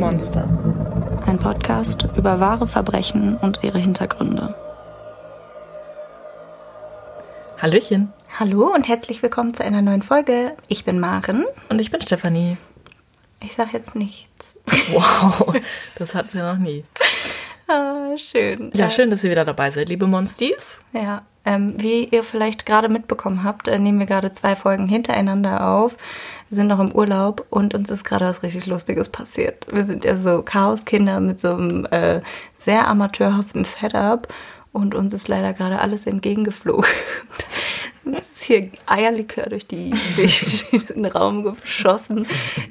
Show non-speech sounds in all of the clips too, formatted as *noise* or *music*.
Monster. Ein Podcast über wahre Verbrechen und ihre Hintergründe. Hallöchen. Hallo und herzlich willkommen zu einer neuen Folge. Ich bin Maren. Und ich bin Stefanie. Ich sag jetzt nichts. Wow, *laughs* das hatten wir noch nie. Ah, schön. Ja, schön, dass ihr wieder dabei seid, liebe Monsties. Ja, ähm, wie ihr vielleicht gerade mitbekommen habt, äh, nehmen wir gerade zwei Folgen hintereinander auf. Wir sind noch im Urlaub und uns ist gerade was richtig Lustiges passiert. Wir sind ja so Chaoskinder mit so einem äh, sehr amateurhaften Setup und uns ist leider gerade alles entgegengeflogen. *laughs* Es ist hier Eierlikör durch, die, durch *laughs* den Raum geschossen,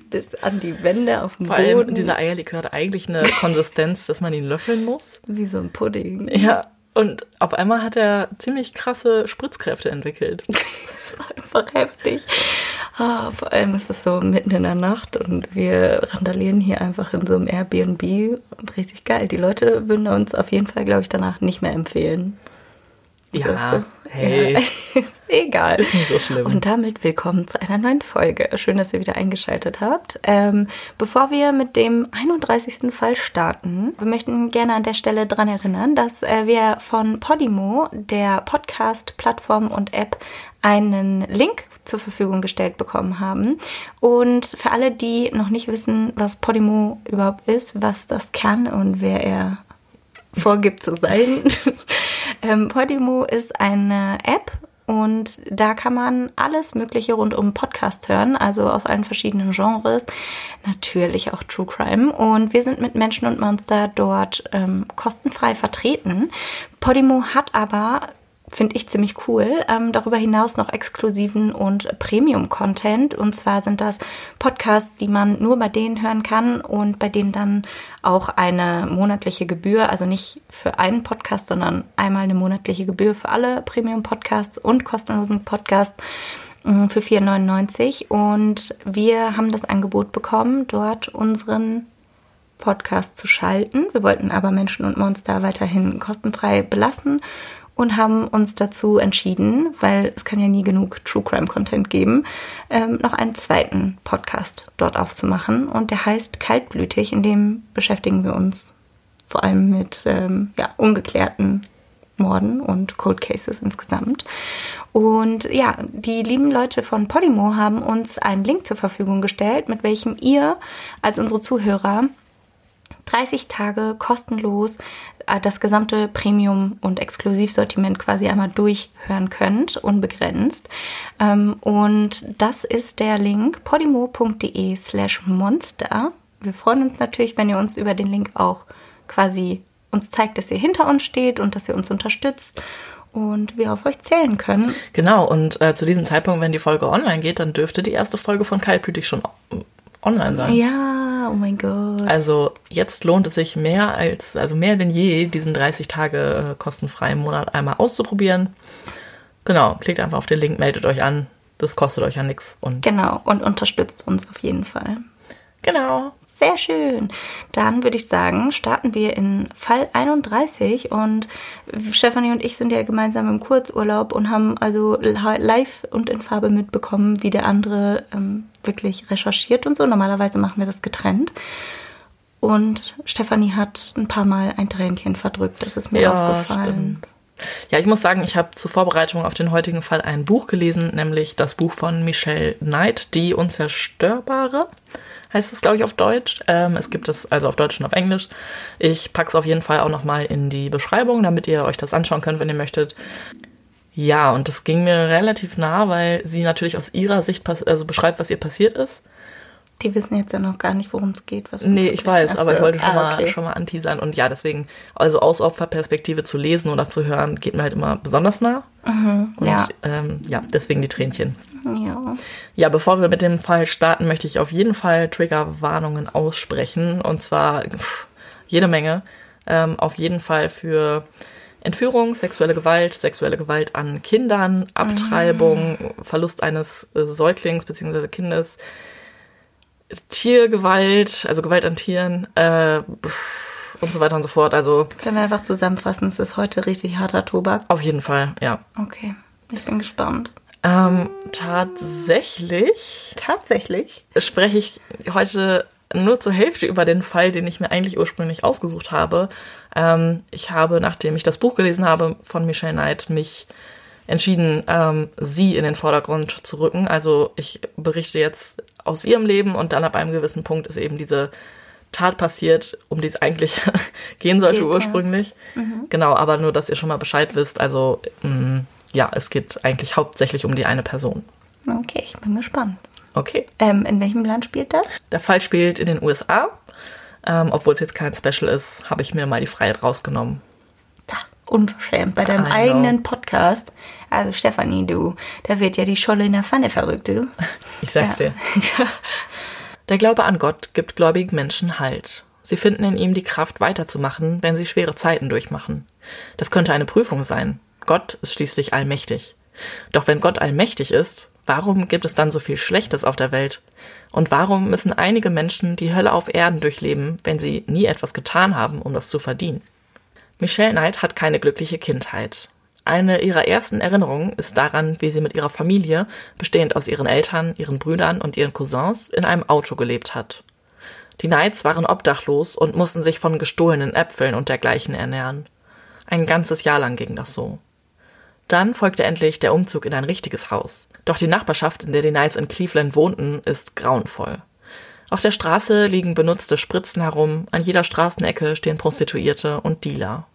bis an die Wände auf dem Vor Boden. allem, dieser Eierlikör hat eigentlich eine Konsistenz, dass man ihn löffeln muss. Wie so ein Pudding. Ja, und auf einmal hat er ziemlich krasse Spritzkräfte entwickelt. *laughs* einfach heftig. Ah, vor allem ist es so mitten in der Nacht und wir randalieren hier einfach in so einem Airbnb. Richtig geil. Die Leute würden uns auf jeden Fall, glaube ich, danach nicht mehr empfehlen. Ja, So, hey, Ja, *laughs* ist egal. ist nicht so schlimm. Und damit willkommen zu einer neuen Folge. Schön, dass ihr wieder eingeschaltet habt. Ähm, bevor wir mit dem 31. Fall starten, wir möchten gerne an der Stelle daran erinnern, dass äh, wir von Podimo, der Podcast-Plattform und App, einen Link zur Verfügung gestellt bekommen haben. Und für alle, die noch nicht wissen, was Podimo überhaupt ist, was das kann und wer er vorgibt zu sein. *laughs* ähm, Podimo ist eine App und da kann man alles Mögliche rund um Podcast hören, also aus allen verschiedenen Genres, natürlich auch True Crime. Und wir sind mit Menschen und Monster dort ähm, kostenfrei vertreten. Podimo hat aber finde ich ziemlich cool. Ähm, darüber hinaus noch exklusiven und Premium-Content. Und zwar sind das Podcasts, die man nur bei denen hören kann und bei denen dann auch eine monatliche Gebühr, also nicht für einen Podcast, sondern einmal eine monatliche Gebühr für alle Premium-Podcasts und kostenlosen Podcasts mh, für 4,99. Und wir haben das Angebot bekommen, dort unseren Podcast zu schalten. Wir wollten aber Menschen und Monster weiterhin kostenfrei belassen und haben uns dazu entschieden, weil es kann ja nie genug True Crime Content geben, ähm, noch einen zweiten Podcast dort aufzumachen. Und der heißt Kaltblütig, in dem beschäftigen wir uns vor allem mit ähm, ja, ungeklärten Morden und Cold Cases insgesamt. Und ja, die lieben Leute von Podimo haben uns einen Link zur Verfügung gestellt, mit welchem ihr als unsere Zuhörer 30 Tage kostenlos das gesamte Premium- und Exklusivsortiment quasi einmal durchhören könnt, unbegrenzt. Ähm, Und das ist der Link podimo.de slash monster. Wir freuen uns natürlich, wenn ihr uns über den Link auch quasi uns zeigt, dass ihr hinter uns steht und dass ihr uns unterstützt und wir auf euch zählen können. Genau, und äh, zu diesem Zeitpunkt, wenn die Folge online geht, dann dürfte die erste Folge von Kaltblütig schon online sein. Ja, oh mein Gott. Also jetzt lohnt es sich mehr als, also mehr denn je, diesen 30 Tage äh, kostenfreien Monat einmal auszuprobieren. Genau, klickt einfach auf den Link, meldet euch an. Das kostet euch ja nichts. Und Genau, und unterstützt uns auf jeden Fall. genau. Sehr schön. Dann würde ich sagen, starten wir in Fall 31 und Stefanie und ich sind ja gemeinsam im Kurzurlaub und haben also li- live und in Farbe mitbekommen, wie der andere ähm, wirklich recherchiert und so. Normalerweise machen wir das getrennt. Und Stefanie hat ein paar Mal ein Tränchen verdrückt, das ist mir Ja, aufgefallen. stimmt. Ja, ich muss sagen, ich habe zur Vorbereitung auf den heutigen Fall ein Buch gelesen, nämlich das Buch von Michelle Knight, Die Unzerstörbare, heißt es, glaube ich, auf Deutsch. Ähm, es gibt es also auf Deutsch und auf Englisch. Ich packe es auf jeden Fall auch nochmal in die Beschreibung, damit ihr euch das anschauen könnt, wenn ihr möchtet. Ja, und das ging mir relativ nah, weil sie natürlich aus ihrer Sicht also beschreibt, was ihr passiert ist. Die wissen jetzt ja noch gar nicht, worum es geht. Was Nee, ich weiß, aber ich wollte schon, Ah, mal, okay. schon mal anteasern. Und ja, deswegen, also aus Opferperspektive zu lesen oder zu hören, geht mir halt immer besonders nah. Und ja. Ähm, ja, deswegen die Tränchen. Ja. Ja, bevor wir mit dem Fall starten, möchte ich auf jeden Fall Triggerwarnungen aussprechen. Und zwar pff, jede Menge. Ähm, auf jeden Fall für Entführung, sexuelle Gewalt, sexuelle Gewalt an Kindern, Abtreibung, Verlust eines äh, Säuglings bzw. Kindes, Tiergewalt, also Gewalt an Tieren äh, und so weiter und so fort. Also Können wir einfach zusammenfassen, es ist heute richtig harter Tobak. auf jeden Fall, ja. Okay, ich bin gespannt. Ähm, tatsächlich Tatsächlich? spreche ich heute nur zur Hälfte über den Fall, den ich mir eigentlich ursprünglich ausgesucht habe. Ähm, ich habe, nachdem ich das Buch gelesen habe von Michelle Knight, mich entschieden, ähm, sie in den Vordergrund zu rücken. Also ich berichte jetzt aus ihrem Leben und dann ab einem gewissen Punkt ist eben diese Tat passiert, um die es eigentlich *laughs* gehen sollte geht, ursprünglich. Ja. Mhm. Genau, aber nur, dass ihr schon mal Bescheid wisst. Also mh, mm, ja, es geht eigentlich hauptsächlich um die eine Person. Okay, ich bin gespannt. Okay. Ähm, in welchem Land spielt das? Der Fall spielt in den USA. Ähm, Obwohl es jetzt kein Special ist, habe ich mir mal die Freiheit rausgenommen. Da, unverschämt. Bei deinem eigenen Podcast. Also Stefanie, du, da wird ja die Scholle in der Pfanne verrückt, du. *laughs* Ich sag's ja. dir. *laughs* Der Glaube an Gott gibt gläubigen Menschen Halt. Sie finden in ihm die Kraft weiterzumachen, wenn sie schwere Zeiten durchmachen. Das könnte eine Prüfung sein. Gott ist schließlich allmächtig. Doch wenn Gott allmächtig ist, warum gibt es dann so viel Schlechtes auf der Welt? Und warum müssen einige Menschen die Hölle auf Erden durchleben, wenn sie nie etwas getan haben, um das zu verdienen? Michelle Knight hat keine glückliche Kindheit. Eine ihrer ersten Erinnerungen ist daran, wie sie mit ihrer Familie, bestehend aus ihren Eltern, ihren Brüdern und ihren Cousins, in einem Auto gelebt hat. Die Knights waren obdachlos und mussten sich von gestohlenen Äpfeln und dergleichen ernähren. Ein ganzes Jahr lang ging das so. Dann folgte endlich der Umzug in ein richtiges Haus. Doch die Nachbarschaft, in der die Knights in Cleveland wohnten, ist grauenvoll. Auf der Straße liegen benutzte Spritzen herum, an jeder Straßenecke stehen Prostituierte und Dealer.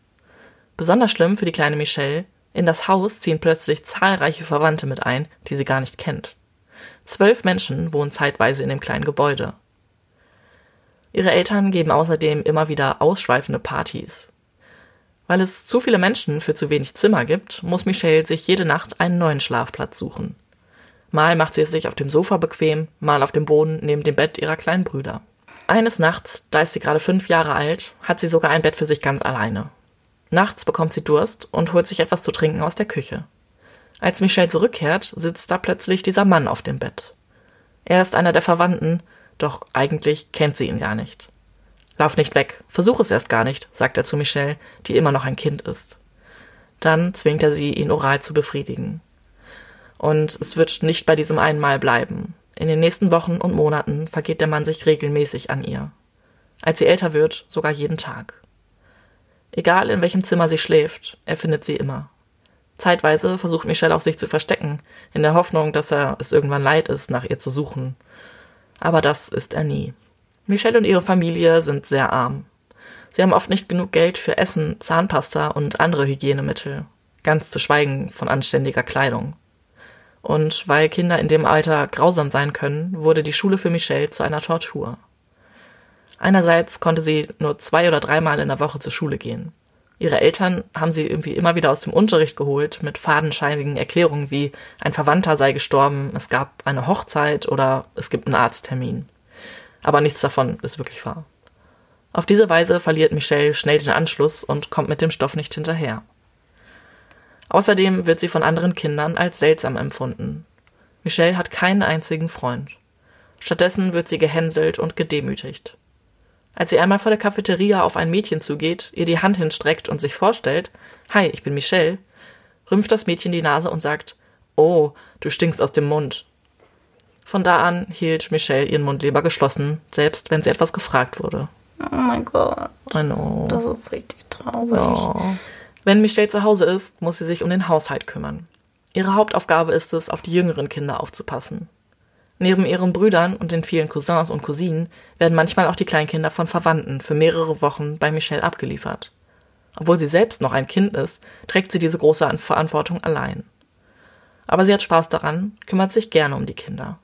Besonders schlimm für die kleine Michelle, in das Haus ziehen plötzlich zahlreiche Verwandte mit ein, die sie gar nicht kennt. Zwölf Menschen wohnen zeitweise in dem kleinen Gebäude. Ihre Eltern geben außerdem immer wieder ausschweifende Partys. Weil es zu viele Menschen für zu wenig Zimmer gibt, muss Michelle sich jede Nacht einen neuen Schlafplatz suchen. Mal macht sie es sich auf dem Sofa bequem, mal auf dem Boden neben dem Bett ihrer kleinen Brüder. Eines Nachts, da ist sie gerade fünf Jahre alt, hat sie sogar ein Bett für sich ganz alleine. Nachts bekommt sie Durst und holt sich etwas zu trinken aus der Küche. Als Michelle zurückkehrt, sitzt da plötzlich dieser Mann auf dem Bett. Er ist einer der Verwandten, doch eigentlich kennt sie ihn gar nicht. Lauf nicht weg, versuch es erst gar nicht, sagt er zu Michelle, die immer noch ein Kind ist. Dann zwingt er sie, ihn oral zu befriedigen. Und es wird nicht bei diesem einen Mal bleiben. In den nächsten Wochen und Monaten vergeht der Mann sich regelmäßig an ihr. Als sie älter wird, sogar jeden Tag. Egal in welchem Zimmer sie schläft, er findet sie immer. Zeitweise versucht Michelle auch sich zu verstecken, in der Hoffnung, dass er es irgendwann leid ist, nach ihr zu suchen. Aber das ist er nie. Michelle und ihre Familie sind sehr arm. Sie haben oft nicht genug Geld für Essen, Zahnpasta und andere Hygienemittel, ganz zu schweigen von anständiger Kleidung. Und weil Kinder in dem Alter grausam sein können, wurde die Schule für Michelle zu einer Tortur. Einerseits konnte sie nur zwei oder dreimal in der Woche zur Schule gehen. Ihre Eltern haben sie irgendwie immer wieder aus dem Unterricht geholt mit fadenscheinigen Erklärungen wie ein Verwandter sei gestorben, es gab eine Hochzeit oder es gibt einen Arzttermin. Aber nichts davon ist wirklich wahr. Auf diese Weise verliert Michelle schnell den Anschluss und kommt mit dem Stoff nicht hinterher. Außerdem wird sie von anderen Kindern als seltsam empfunden. Michelle hat keinen einzigen Freund. Stattdessen wird sie gehänselt und gedemütigt. Als sie einmal vor der Cafeteria auf ein Mädchen zugeht, ihr die Hand hinstreckt und sich vorstellt, Hi, ich bin Michelle, rümpft das Mädchen die Nase und sagt, Oh, du stinkst aus dem Mund. Von da an hielt Michelle ihren Mund lieber geschlossen, selbst wenn sie etwas gefragt wurde. Oh mein Gott. I know. Das ist richtig traurig. Ja. Wenn Michelle zu Hause ist, muss sie sich um den Haushalt kümmern. Ihre Hauptaufgabe ist es, auf die jüngeren Kinder aufzupassen. Neben ihren Brüdern und den vielen Cousins und Cousinen werden manchmal auch die Kleinkinder von Verwandten für mehrere Wochen bei Michelle abgeliefert. Obwohl sie selbst noch ein Kind ist, trägt sie diese große Verantwortung allein. Aber sie hat Spaß daran, kümmert sich gerne um die Kinder.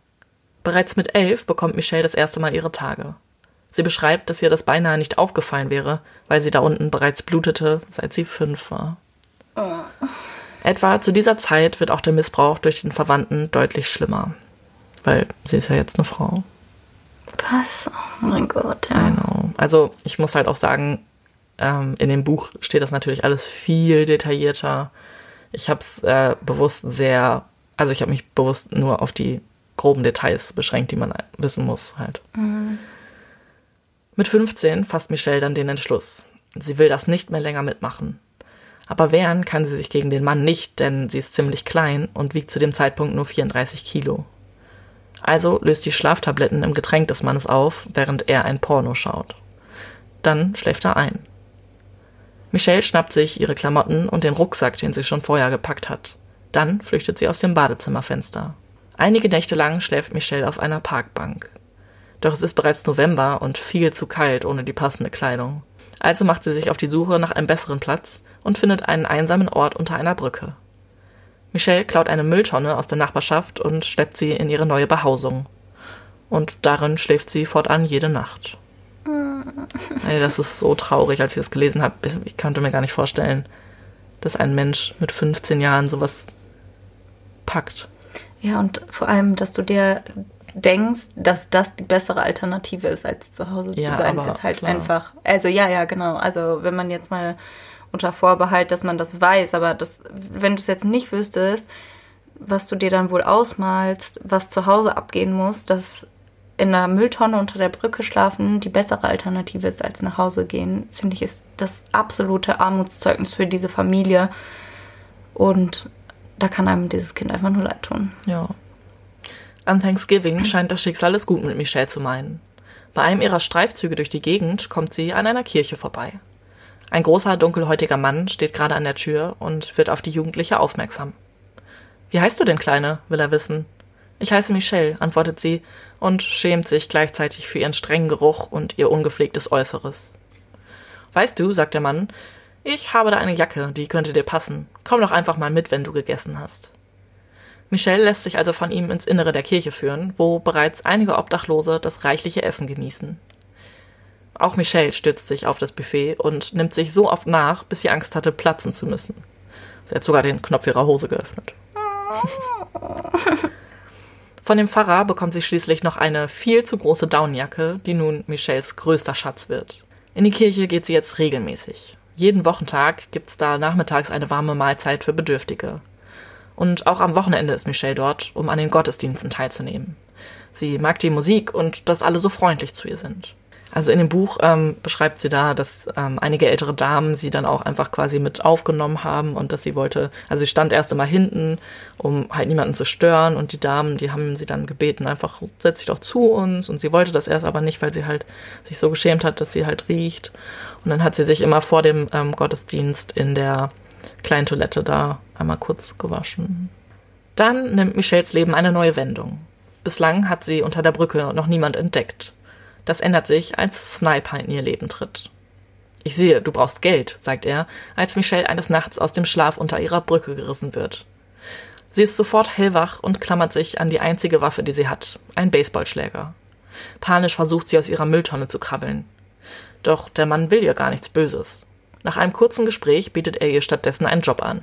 Bereits mit elf bekommt Michelle das erste Mal ihre Tage. Sie beschreibt, dass ihr das beinahe nicht aufgefallen wäre, weil sie da unten bereits blutete, seit sie fünf war. Oh. Etwa zu dieser Zeit wird auch der Missbrauch durch den Verwandten deutlich schlimmer. Weil sie ist ja jetzt eine Frau. Was? Oh mein Gott, ja. Genau. Also ich muss halt auch sagen, ähm, in dem Buch steht das natürlich alles viel detaillierter. Ich habe es äh, bewusst sehr, also ich habe mich bewusst nur auf die groben Details beschränkt, die man wissen muss halt. Mhm. Mit 15 fasst Michelle dann den Entschluss. Sie will das nicht mehr länger mitmachen. Aber wehren kann sie sich gegen den Mann nicht, denn sie ist ziemlich klein und wiegt zu dem Zeitpunkt nur 34 Kilo. Also löst die Schlaftabletten im Getränk des Mannes auf, während er ein Porno schaut. Dann schläft er ein. Michelle schnappt sich ihre Klamotten und den Rucksack, den sie schon vorher gepackt hat. Dann flüchtet sie aus dem Badezimmerfenster. Einige Nächte lang schläft Michelle auf einer Parkbank. Doch es ist bereits November und viel zu kalt ohne die passende Kleidung. Also macht sie sich auf die Suche nach einem besseren Platz und findet einen einsamen Ort unter einer Brücke. Michelle klaut eine Mülltonne aus der Nachbarschaft und schleppt sie in ihre neue Behausung. Und darin schläft sie fortan jede Nacht. *laughs* Ey, das ist so traurig, als ich das gelesen habe. Ich konnte mir gar nicht vorstellen, dass ein Mensch mit 15 Jahren sowas packt. Ja, und vor allem, dass du dir denkst, dass das die bessere Alternative ist, als zu Hause Ja, zu sein, ist halt klar. einfach. Also ja, ja, genau. Also wenn man jetzt mal unter Vorbehalt, dass man das weiß, aber das, wenn du es jetzt nicht wüsstest, was du dir dann wohl ausmalst, was zu Hause abgehen muss, dass in einer Mülltonne unter der Brücke schlafen die bessere Alternative ist als nach Hause gehen, finde ich, ist das absolute Armutszeugnis für diese Familie. Und da kann einem dieses Kind einfach nur leid tun. Ja. An Thanksgiving scheint das Schicksal es gut mit Michelle zu meinen. Bei einem ihrer Streifzüge durch die Gegend kommt sie an einer Kirche vorbei. Ein großer, dunkelhäutiger Mann steht gerade an der Tür und wird auf die Jugendliche aufmerksam. Wie heißt du denn, Kleine? will er wissen. Ich heiße Michelle, antwortet sie und schämt sich gleichzeitig für ihren strengen Geruch und ihr ungepflegtes Äußeres. Weißt du, sagt der Mann, ich habe da eine Jacke, die könnte dir passen. Komm doch einfach mal mit, wenn du gegessen hast. Michelle lässt sich also von ihm ins Innere der Kirche führen, wo bereits einige Obdachlose das reichliche Essen genießen. Auch Michelle stützt sich auf das Buffet und nimmt sich so oft nach, bis sie Angst hatte, platzen zu müssen. Sie hat sogar den Knopf ihrer Hose geöffnet. *laughs* Von dem Pfarrer bekommt sie schließlich noch eine viel zu große Daunenjacke, die nun Michelles größter Schatz wird. In die Kirche geht sie jetzt regelmäßig. Jeden Wochentag gibt's da nachmittags eine warme Mahlzeit für Bedürftige. Und auch am Wochenende ist Michelle dort, um an den Gottesdiensten teilzunehmen. Sie mag die Musik und dass alle so freundlich zu ihr sind. Also in dem Buch ähm, beschreibt sie da, dass ähm, einige ältere Damen sie dann auch einfach quasi mit aufgenommen haben und dass sie wollte, also sie stand erst einmal hinten, um halt niemanden zu stören und die Damen, die haben sie dann gebeten, einfach setz dich doch zu uns und sie wollte das erst aber nicht, weil sie halt sich so geschämt hat, dass sie halt riecht und dann hat sie sich immer vor dem ähm, Gottesdienst in der kleinen Toilette da einmal kurz gewaschen. Dann nimmt Michelles Leben eine neue Wendung. Bislang hat sie unter der Brücke noch niemand entdeckt. Das ändert sich, als Sniper in ihr Leben tritt. Ich sehe, du brauchst Geld, sagt er, als Michelle eines Nachts aus dem Schlaf unter ihrer Brücke gerissen wird. Sie ist sofort hellwach und klammert sich an die einzige Waffe, die sie hat, ein Baseballschläger. Panisch versucht sie aus ihrer Mülltonne zu krabbeln. Doch der Mann will ihr gar nichts Böses. Nach einem kurzen Gespräch bietet er ihr stattdessen einen Job an.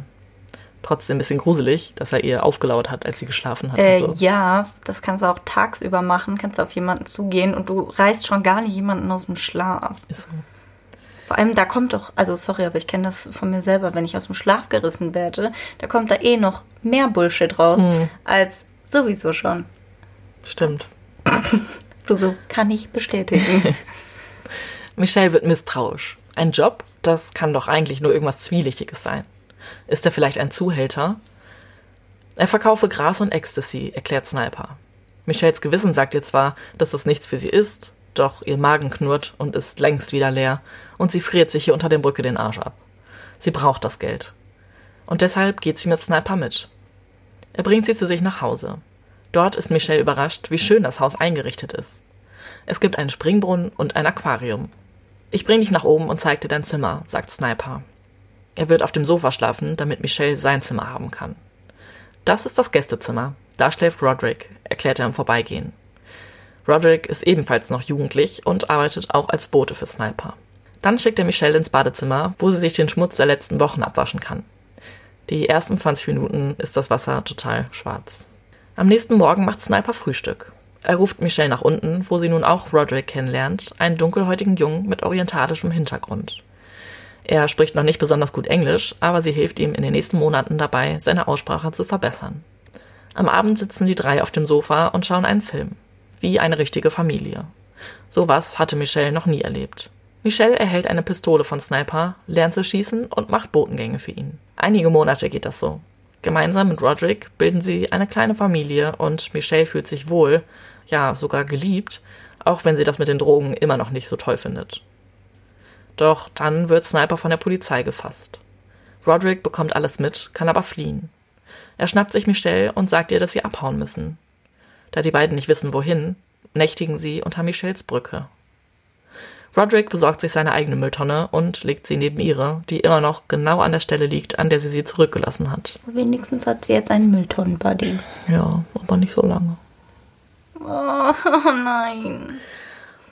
Trotzdem ein bisschen gruselig, dass er ihr aufgelauert hat, als sie geschlafen hat. Äh, so. Ja, das kannst du auch tagsüber machen, kannst du auf jemanden zugehen und du reißt schon gar nicht jemanden aus dem Schlaf. Ist so. Vor allem, da kommt doch, also sorry, aber ich kenne das von mir selber, wenn ich aus dem Schlaf gerissen werde, da kommt da eh noch mehr Bullshit raus, als sowieso schon. Stimmt. *laughs* Du so, kann ich bestätigen. *laughs* *laughs* Michelle wird misstrauisch. Ein Job? Das kann doch eigentlich nur irgendwas Zwielichtiges sein. Ist er vielleicht ein Zuhälter? Er verkaufe Gras und Ecstasy, erklärt Sniper. Michelles Gewissen sagt ihr zwar, dass es nichts für sie ist, doch ihr Magen knurrt und ist längst wieder leer und sie friert sich hier unter der Brücke den Arsch ab. Sie braucht das Geld. Und deshalb geht sie mit Sniper mit. Er bringt sie zu sich nach Hause. Dort ist Michelle überrascht, wie schön das Haus eingerichtet ist. Es gibt einen Springbrunnen und ein Aquarium. Ich bring dich nach oben und zeig dir dein Zimmer, sagt Sniper. Er wird auf dem Sofa schlafen, damit Michelle sein Zimmer haben kann. Das ist das Gästezimmer. Da schläft Roderick, erklärt er im Vorbeigehen. Roderick ist ebenfalls noch jugendlich und arbeitet auch als Bote für Sniper. Dann schickt er Michelle ins Badezimmer, wo sie sich den Schmutz der letzten Wochen abwaschen kann. Die ersten 20 Minuten ist das Wasser total schwarz. Am nächsten Morgen macht Sniper Frühstück. Er ruft Michelle nach unten, wo sie nun auch Roderick kennenlernt, einen dunkelhäutigen Jungen mit orientalischem Hintergrund. Er spricht noch nicht besonders gut Englisch, aber sie hilft ihm in den nächsten Monaten dabei, seine Aussprache zu verbessern. Am Abend sitzen die drei auf dem Sofa und schauen einen Film. Wie eine richtige Familie. Sowas hatte Michelle noch nie erlebt. Michelle erhält eine Pistole von Sniper, lernt zu schießen und macht Botengänge für ihn. Einige Monate geht das so. Gemeinsam mit Roderick bilden sie eine kleine Familie und Michelle fühlt sich wohl, ja sogar geliebt, auch wenn sie das mit den Drogen immer noch nicht so toll findet. Doch dann wird Sniper von der Polizei gefasst. Roderick bekommt alles mit, kann aber fliehen. Er schnappt sich Michelle und sagt ihr, dass sie abhauen müssen. Da die beiden nicht wissen, wohin, nächtigen sie unter Michelles Brücke. Roderick besorgt sich seine eigene Mülltonne und legt sie neben ihre, die immer noch genau an der Stelle liegt, an der sie sie zurückgelassen hat. Wenigstens hat sie jetzt einen Mülltonnenbuddy. Ja, aber nicht so lange. Oh *laughs* nein.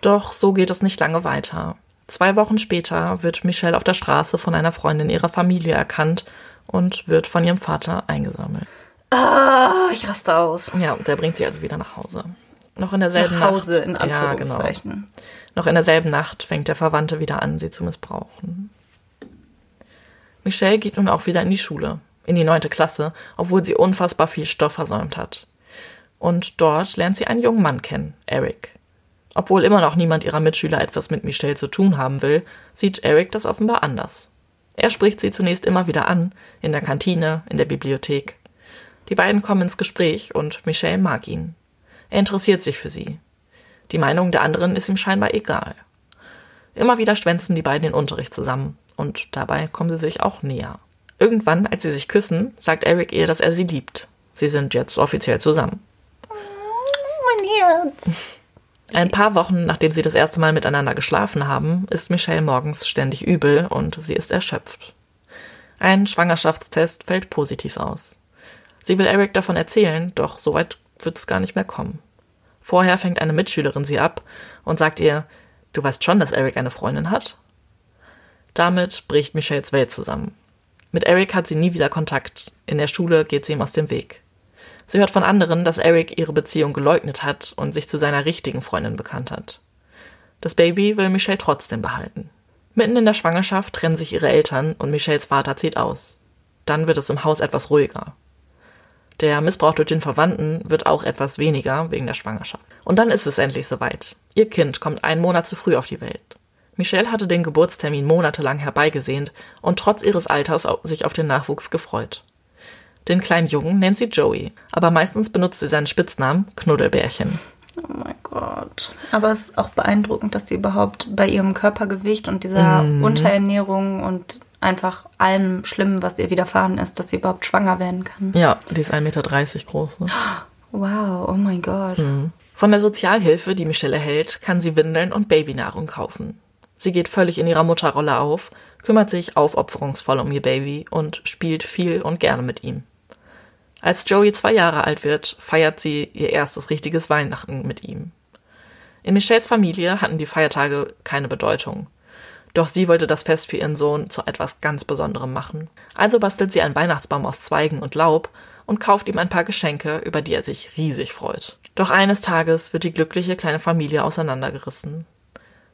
Doch so geht es nicht lange weiter. Zwei Wochen später wird Michelle auf der Straße von einer Freundin ihrer Familie erkannt und wird von ihrem Vater eingesammelt. Ah, ich raste aus. Ja, der bringt sie also wieder nach Hause. Noch in derselben Nach Hause, Nacht. in ja, genau. Anführungszeichen. Noch in derselben Nacht fängt der Verwandte wieder an, sie zu missbrauchen. Michelle geht nun auch wieder in die Schule, in die neunte Klasse, obwohl sie unfassbar viel Stoff versäumt hat. Und dort lernt sie einen jungen Mann kennen, Eric. Obwohl immer noch niemand ihrer Mitschüler etwas mit Michelle zu tun haben will, sieht Eric das offenbar anders. Er spricht sie zunächst immer wieder an, in der Kantine, in der Bibliothek. Die beiden kommen ins Gespräch und Michelle mag ihn. Er interessiert sich für sie. Die Meinung der anderen ist ihm scheinbar egal. Immer wieder schwänzen die beiden den Unterricht zusammen und dabei kommen sie sich auch näher. Irgendwann, als sie sich küssen, sagt Eric ihr, dass er sie liebt. Sie sind jetzt offiziell zusammen. Mein Herz. Ein paar Wochen, nachdem sie das erste Mal miteinander geschlafen haben, ist Michelle morgens ständig übel und sie ist erschöpft. Ein Schwangerschaftstest fällt positiv aus. Sie will Eric davon erzählen, doch soweit wird es gar nicht mehr kommen. Vorher fängt eine Mitschülerin sie ab und sagt ihr, du weißt schon, dass Eric eine Freundin hat? Damit bricht Michelles Welt zusammen. Mit Eric hat sie nie wieder Kontakt. In der Schule geht sie ihm aus dem Weg. Sie hört von anderen, dass Eric ihre Beziehung geleugnet hat und sich zu seiner richtigen Freundin bekannt hat. Das Baby will Michelle trotzdem behalten. Mitten in der Schwangerschaft trennen sich ihre Eltern und Michelles Vater zieht aus. Dann wird es im Haus etwas ruhiger. Der Missbrauch durch den Verwandten wird auch etwas weniger wegen der Schwangerschaft. Und dann ist es endlich soweit. Ihr Kind kommt einen Monat zu früh auf die Welt. Michelle hatte den Geburtstermin monatelang herbeigesehnt und trotz ihres Alters sich auf den Nachwuchs gefreut. Den kleinen Jungen nennt sie Joey, aber meistens benutzt sie seinen Spitznamen Knuddelbärchen. Oh mein Gott. Aber es ist auch beeindruckend, dass sie überhaupt bei ihrem Körpergewicht und dieser Unterernährung und einfach allem Schlimmen, was ihr widerfahren ist, dass sie überhaupt schwanger werden kann. Ja, die ist 1,30 Meter groß. Ne? Wow, oh mein Gott. Von der Sozialhilfe, die Michelle erhält, kann sie Windeln und Babynahrung kaufen. Sie geht völlig in ihrer Mutterrolle auf, kümmert sich aufopferungsvoll um ihr Baby und spielt viel und gerne mit ihm. Als Joey zwei Jahre alt wird, feiert sie ihr erstes richtiges Weihnachten mit ihm. In Michelles Familie hatten die Feiertage keine Bedeutung. Doch sie wollte das Fest für ihren Sohn zu etwas ganz Besonderem machen. Also bastelt sie einen Weihnachtsbaum aus Zweigen und Laub und kauft ihm ein paar Geschenke, über die er sich riesig freut. Doch eines Tages wird die glückliche kleine Familie auseinandergerissen.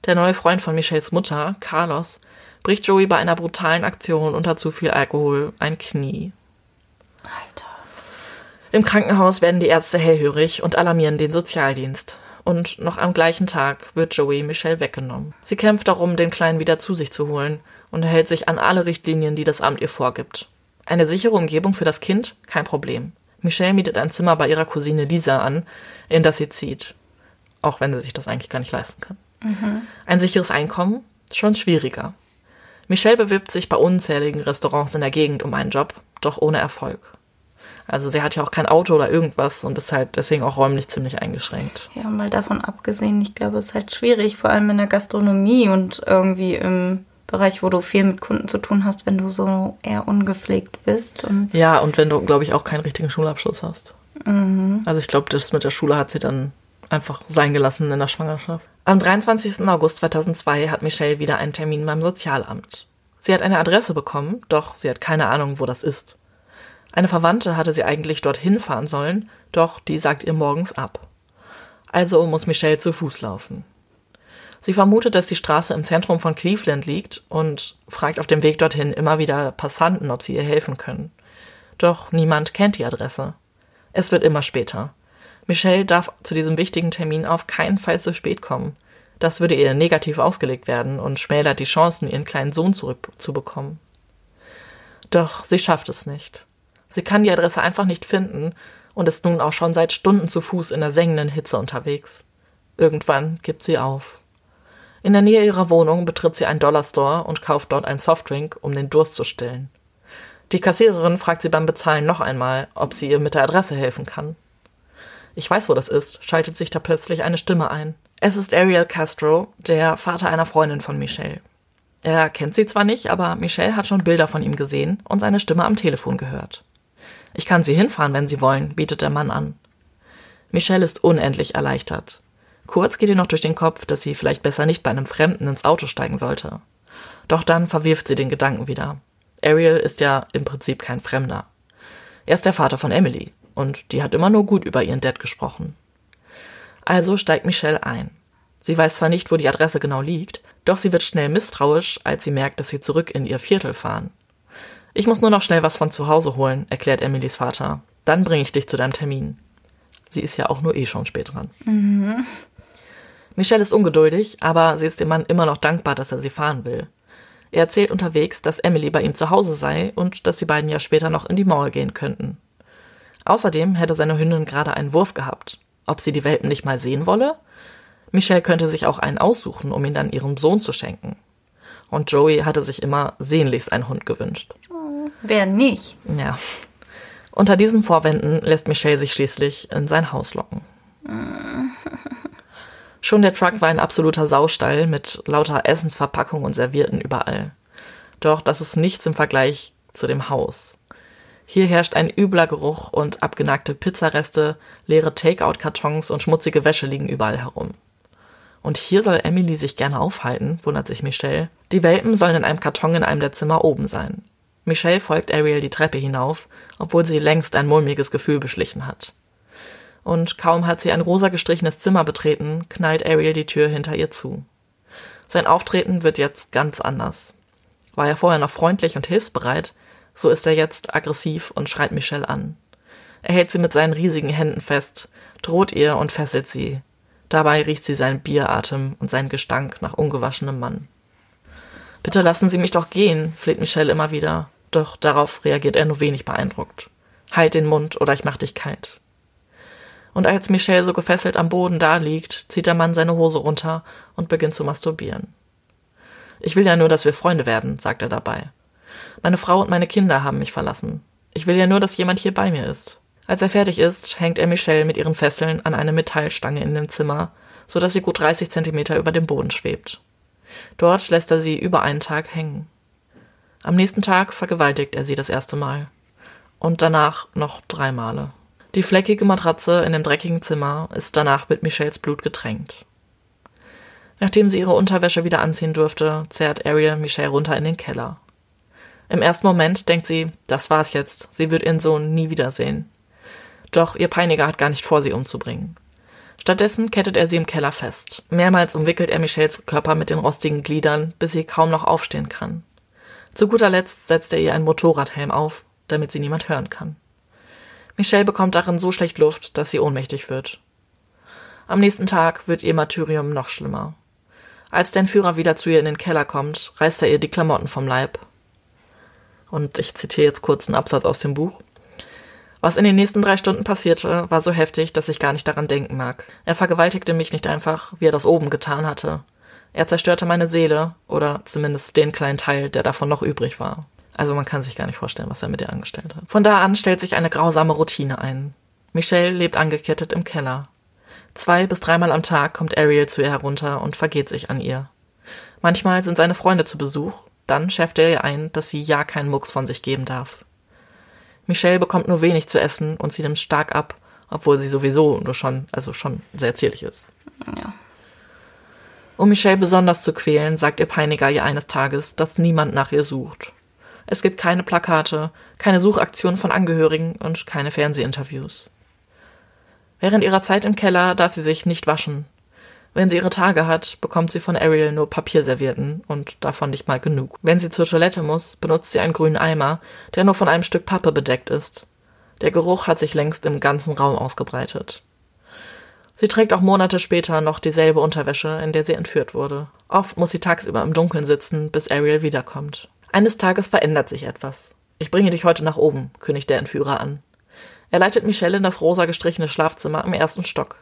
Der neue Freund von Michelles Mutter, Carlos, bricht Joey bei einer brutalen Aktion unter zu viel Alkohol ein Knie. Alter. Im Krankenhaus werden die Ärzte hellhörig und alarmieren den Sozialdienst. Und noch am gleichen Tag wird Joey Michelle weggenommen. Sie kämpft darum, den Kleinen wieder zu sich zu holen und hält sich an alle Richtlinien, die das Amt ihr vorgibt. Eine sichere Umgebung für das Kind? Kein Problem. Michelle mietet ein Zimmer bei ihrer Cousine Lisa an, in das sie zieht. Auch wenn sie sich das eigentlich gar nicht leisten kann. Ein sicheres Einkommen? Schon schwieriger. Michelle bewirbt sich bei unzähligen Restaurants in der Gegend um einen Job, doch ohne Erfolg. Also sie hat ja auch kein Auto oder irgendwas und ist halt deswegen auch räumlich ziemlich eingeschränkt. Ja, mal davon abgesehen, ich glaube, es ist halt schwierig, vor allem in der Gastronomie und irgendwie im Bereich, wo du viel mit Kunden zu tun hast, wenn du so eher ungepflegt bist. Und Ja, und wenn du, glaube ich, auch keinen richtigen Schulabschluss hast. Also ich glaube, das mit der Schule hat sie dann einfach sein gelassen in der Schwangerschaft. Am 23. August 2002 hat Michelle wieder einen Termin beim Sozialamt. Sie hat eine Adresse bekommen, doch sie hat keine Ahnung, wo das ist. Eine Verwandte hatte sie eigentlich dorthin fahren sollen, doch die sagt ihr morgens ab. Also muss Michelle zu Fuß laufen. Sie vermutet, dass die Straße im Zentrum von Cleveland liegt und fragt auf dem Weg dorthin immer wieder Passanten, ob sie ihr helfen können. Doch niemand kennt die Adresse. Es wird immer später. Michelle darf zu diesem wichtigen Termin auf keinen Fall zu spät kommen. Das würde ihr negativ ausgelegt werden und schmälert die Chancen, ihren kleinen Sohn zurückzubekommen. Doch sie schafft es nicht. Sie kann die Adresse einfach nicht finden und ist nun auch schon seit Stunden zu Fuß in der sengenden Hitze unterwegs. Irgendwann gibt sie auf. In der Nähe ihrer Wohnung betritt sie einen Dollarstore und kauft dort einen Softdrink, um den Durst zu stillen. Die Kassiererin fragt sie beim Bezahlen noch einmal, ob sie ihr mit der Adresse helfen kann. Ich weiß, wo das ist, schaltet sich da plötzlich eine Stimme ein. Es ist Ariel Castro, der Vater einer Freundin von Michelle. Er kennt sie zwar nicht, aber Michelle hat schon Bilder von ihm gesehen und seine Stimme am Telefon gehört. Ich kann Sie hinfahren, wenn Sie wollen, bietet der Mann an. Michelle ist unendlich erleichtert. Kurz geht ihr noch durch den Kopf, dass sie vielleicht besser nicht bei einem Fremden ins Auto steigen sollte. Doch dann verwirft sie den Gedanken wieder. Ariel ist ja im Prinzip kein Fremder. Er ist der Vater von Emily und die hat immer nur gut über ihren Dad gesprochen. Also steigt Michelle ein. Sie weiß zwar nicht, wo die Adresse genau liegt, doch sie wird schnell misstrauisch, als sie merkt, dass sie zurück in ihr Viertel fahren. Ich muss nur noch schnell was von zu Hause holen, erklärt Emilys Vater. Dann bringe ich dich zu deinem Termin. Sie ist ja auch nur eh schon spät dran. Mhm. Michelle ist ungeduldig, aber sie ist dem Mann immer noch dankbar, dass er sie fahren will. Er erzählt unterwegs, dass Emily bei ihm zu Hause sei und dass die beiden ja später noch in die Mauer gehen könnten. Außerdem hätte seine Hündin gerade einen Wurf gehabt. Ob sie die Welpen nicht mal sehen wolle? Michelle könnte sich auch einen aussuchen, um ihn dann ihrem Sohn zu schenken. Und Joey hatte sich immer sehnlichst einen Hund gewünscht. Wer nicht? Ja. Unter diesen Vorwänden lässt Michelle sich schließlich in sein Haus locken. *laughs* Schon der Truck war ein absoluter Saustall mit lauter Essensverpackungen und Servierten überall. Doch das ist nichts im Vergleich zu dem Haus. Hier herrscht ein übler Geruch und abgenagte Pizzareste, leere Takeout-Kartons und schmutzige Wäsche liegen überall herum. Und hier soll Emily sich gerne aufhalten, wundert sich Michelle. Die Welpen sollen in einem Karton in einem der Zimmer oben sein. Michelle folgt Ariel die Treppe hinauf, obwohl sie längst ein mulmiges Gefühl beschlichen hat und kaum hat sie ein rosa gestrichenes Zimmer betreten, knallt Ariel die Tür hinter ihr zu. Sein Auftreten wird jetzt ganz anders. War er vorher noch freundlich und hilfsbereit, so ist er jetzt aggressiv und schreit Michelle an. Er hält sie mit seinen riesigen Händen fest, droht ihr und fesselt sie. Dabei riecht sie seinen Bieratem und seinen Gestank nach ungewaschenem Mann. Bitte lassen Sie mich doch gehen, fleht Michelle immer wieder, doch darauf reagiert er nur wenig beeindruckt. Halt den Mund oder ich mach dich kalt und als Michelle so gefesselt am Boden daliegt, zieht der Mann seine Hose runter und beginnt zu masturbieren. Ich will ja nur, dass wir Freunde werden, sagt er dabei. Meine Frau und meine Kinder haben mich verlassen. Ich will ja nur, dass jemand hier bei mir ist. Als er fertig ist, hängt er Michelle mit ihren Fesseln an eine Metallstange in dem Zimmer, so dass sie gut 30 Zentimeter über dem Boden schwebt. Dort lässt er sie über einen Tag hängen. Am nächsten Tag vergewaltigt er sie das erste Mal. Und danach noch drei Male. Die fleckige Matratze in dem dreckigen Zimmer ist danach mit Michelles Blut getränkt. Nachdem sie ihre Unterwäsche wieder anziehen durfte, zerrt Ariel Michelle runter in den Keller. Im ersten Moment denkt sie, das war's jetzt, sie wird ihren Sohn nie wiedersehen. Doch ihr Peiniger hat gar nicht vor, sie umzubringen. Stattdessen kettet er sie im Keller fest. Mehrmals umwickelt er Michelles Körper mit den rostigen Gliedern, bis sie kaum noch aufstehen kann. Zu guter Letzt setzt er ihr einen Motorradhelm auf, damit sie niemand hören kann. Michelle bekommt darin so schlecht Luft, dass sie ohnmächtig wird. Am nächsten Tag wird ihr Martyrium noch schlimmer. Als der Entführer wieder zu ihr in den Keller kommt, reißt er ihr die Klamotten vom Leib. Und ich zitiere jetzt kurz einen Absatz aus dem Buch. Was in den nächsten drei Stunden passierte, war so heftig, dass ich gar nicht daran denken mag. Er vergewaltigte mich nicht einfach, wie er das oben getan hatte. Er zerstörte meine Seele, oder zumindest den kleinen Teil, der davon noch übrig war. Also man kann sich gar nicht vorstellen, was er mit ihr angestellt hat. Von da an stellt sich eine grausame Routine ein. Michelle lebt angekettet im Keller. Zwei bis dreimal am Tag kommt Ariel zu ihr herunter und vergeht sich an ihr. Manchmal sind seine Freunde zu Besuch, dann schärft er ihr ein, dass sie ja keinen Mucks von sich geben darf. Michelle bekommt nur wenig zu essen und sie nimmt stark ab, obwohl sie sowieso nur schon, also schon sehr zierlich ist. Ja. Um Michelle besonders zu quälen, sagt ihr Peiniger ihr eines Tages, dass niemand nach ihr sucht. Es gibt keine Plakate, keine Suchaktionen von Angehörigen und keine Fernsehinterviews. Während ihrer Zeit im Keller darf sie sich nicht waschen. Wenn sie ihre Tage hat, bekommt sie von Ariel nur Papierservierten und davon nicht mal genug. Wenn sie zur Toilette muss, benutzt sie einen grünen Eimer, der nur von einem Stück Pappe bedeckt ist. Der Geruch hat sich längst im ganzen Raum ausgebreitet. Sie trägt auch Monate später noch dieselbe Unterwäsche, in der sie entführt wurde. Oft muss sie tagsüber im Dunkeln sitzen, bis Ariel wiederkommt. Eines Tages verändert sich etwas. Ich bringe dich heute nach oben, kündigt der Entführer an. Er leitet Michelle in das rosa gestrichene Schlafzimmer im ersten Stock.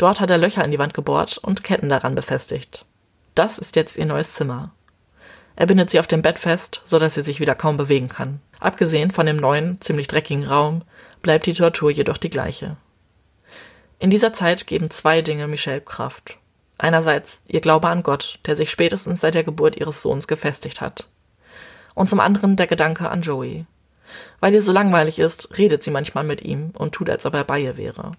Dort hat er Löcher in die Wand gebohrt und Ketten daran befestigt. Das ist jetzt ihr neues Zimmer. Er bindet sie auf dem Bett fest, so dass sie sich wieder kaum bewegen kann. Abgesehen von dem neuen, ziemlich dreckigen Raum bleibt die Tortur jedoch die gleiche. In dieser Zeit geben zwei Dinge Michelle Kraft. Einerseits ihr Glaube an Gott, der sich spätestens seit der Geburt ihres Sohns gefestigt hat. Und zum anderen der Gedanke an Joey. Weil ihr so langweilig ist, redet sie manchmal mit ihm und tut, als ob er bei ihr wäre.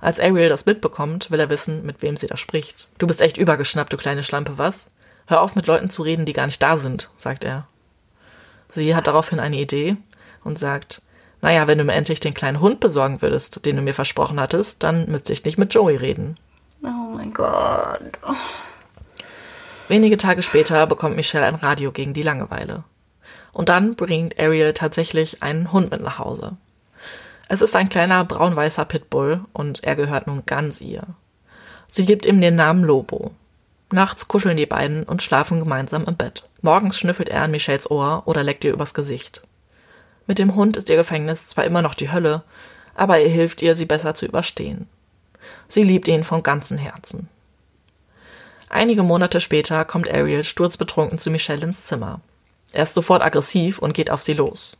Als Ariel das mitbekommt, will er wissen, mit wem sie da spricht. Du bist echt übergeschnappt, du kleine Schlampe, was? Hör auf, mit Leuten zu reden, die gar nicht da sind, sagt er. Sie hat daraufhin eine Idee und sagt, naja, wenn du mir endlich den kleinen Hund besorgen würdest, den du mir versprochen hattest, dann müsste ich nicht mit Joey reden. Oh mein Gott. Wenige Tage später bekommt Michelle ein Radio gegen die Langeweile. Und dann bringt Ariel tatsächlich einen Hund mit nach Hause. Es ist ein kleiner braun-weißer Pitbull und er gehört nun ganz ihr. Sie gibt ihm den Namen Lobo. Nachts kuscheln die beiden und schlafen gemeinsam im Bett. Morgens schnüffelt er an Michelles Ohr oder leckt ihr übers Gesicht. Mit dem Hund ist ihr Gefängnis zwar immer noch die Hölle, aber er hilft ihr, sie besser zu überstehen. Sie liebt ihn von ganzem Herzen. Einige Monate später kommt Ariel sturzbetrunken zu Michelle ins Zimmer. Er ist sofort aggressiv und geht auf sie los.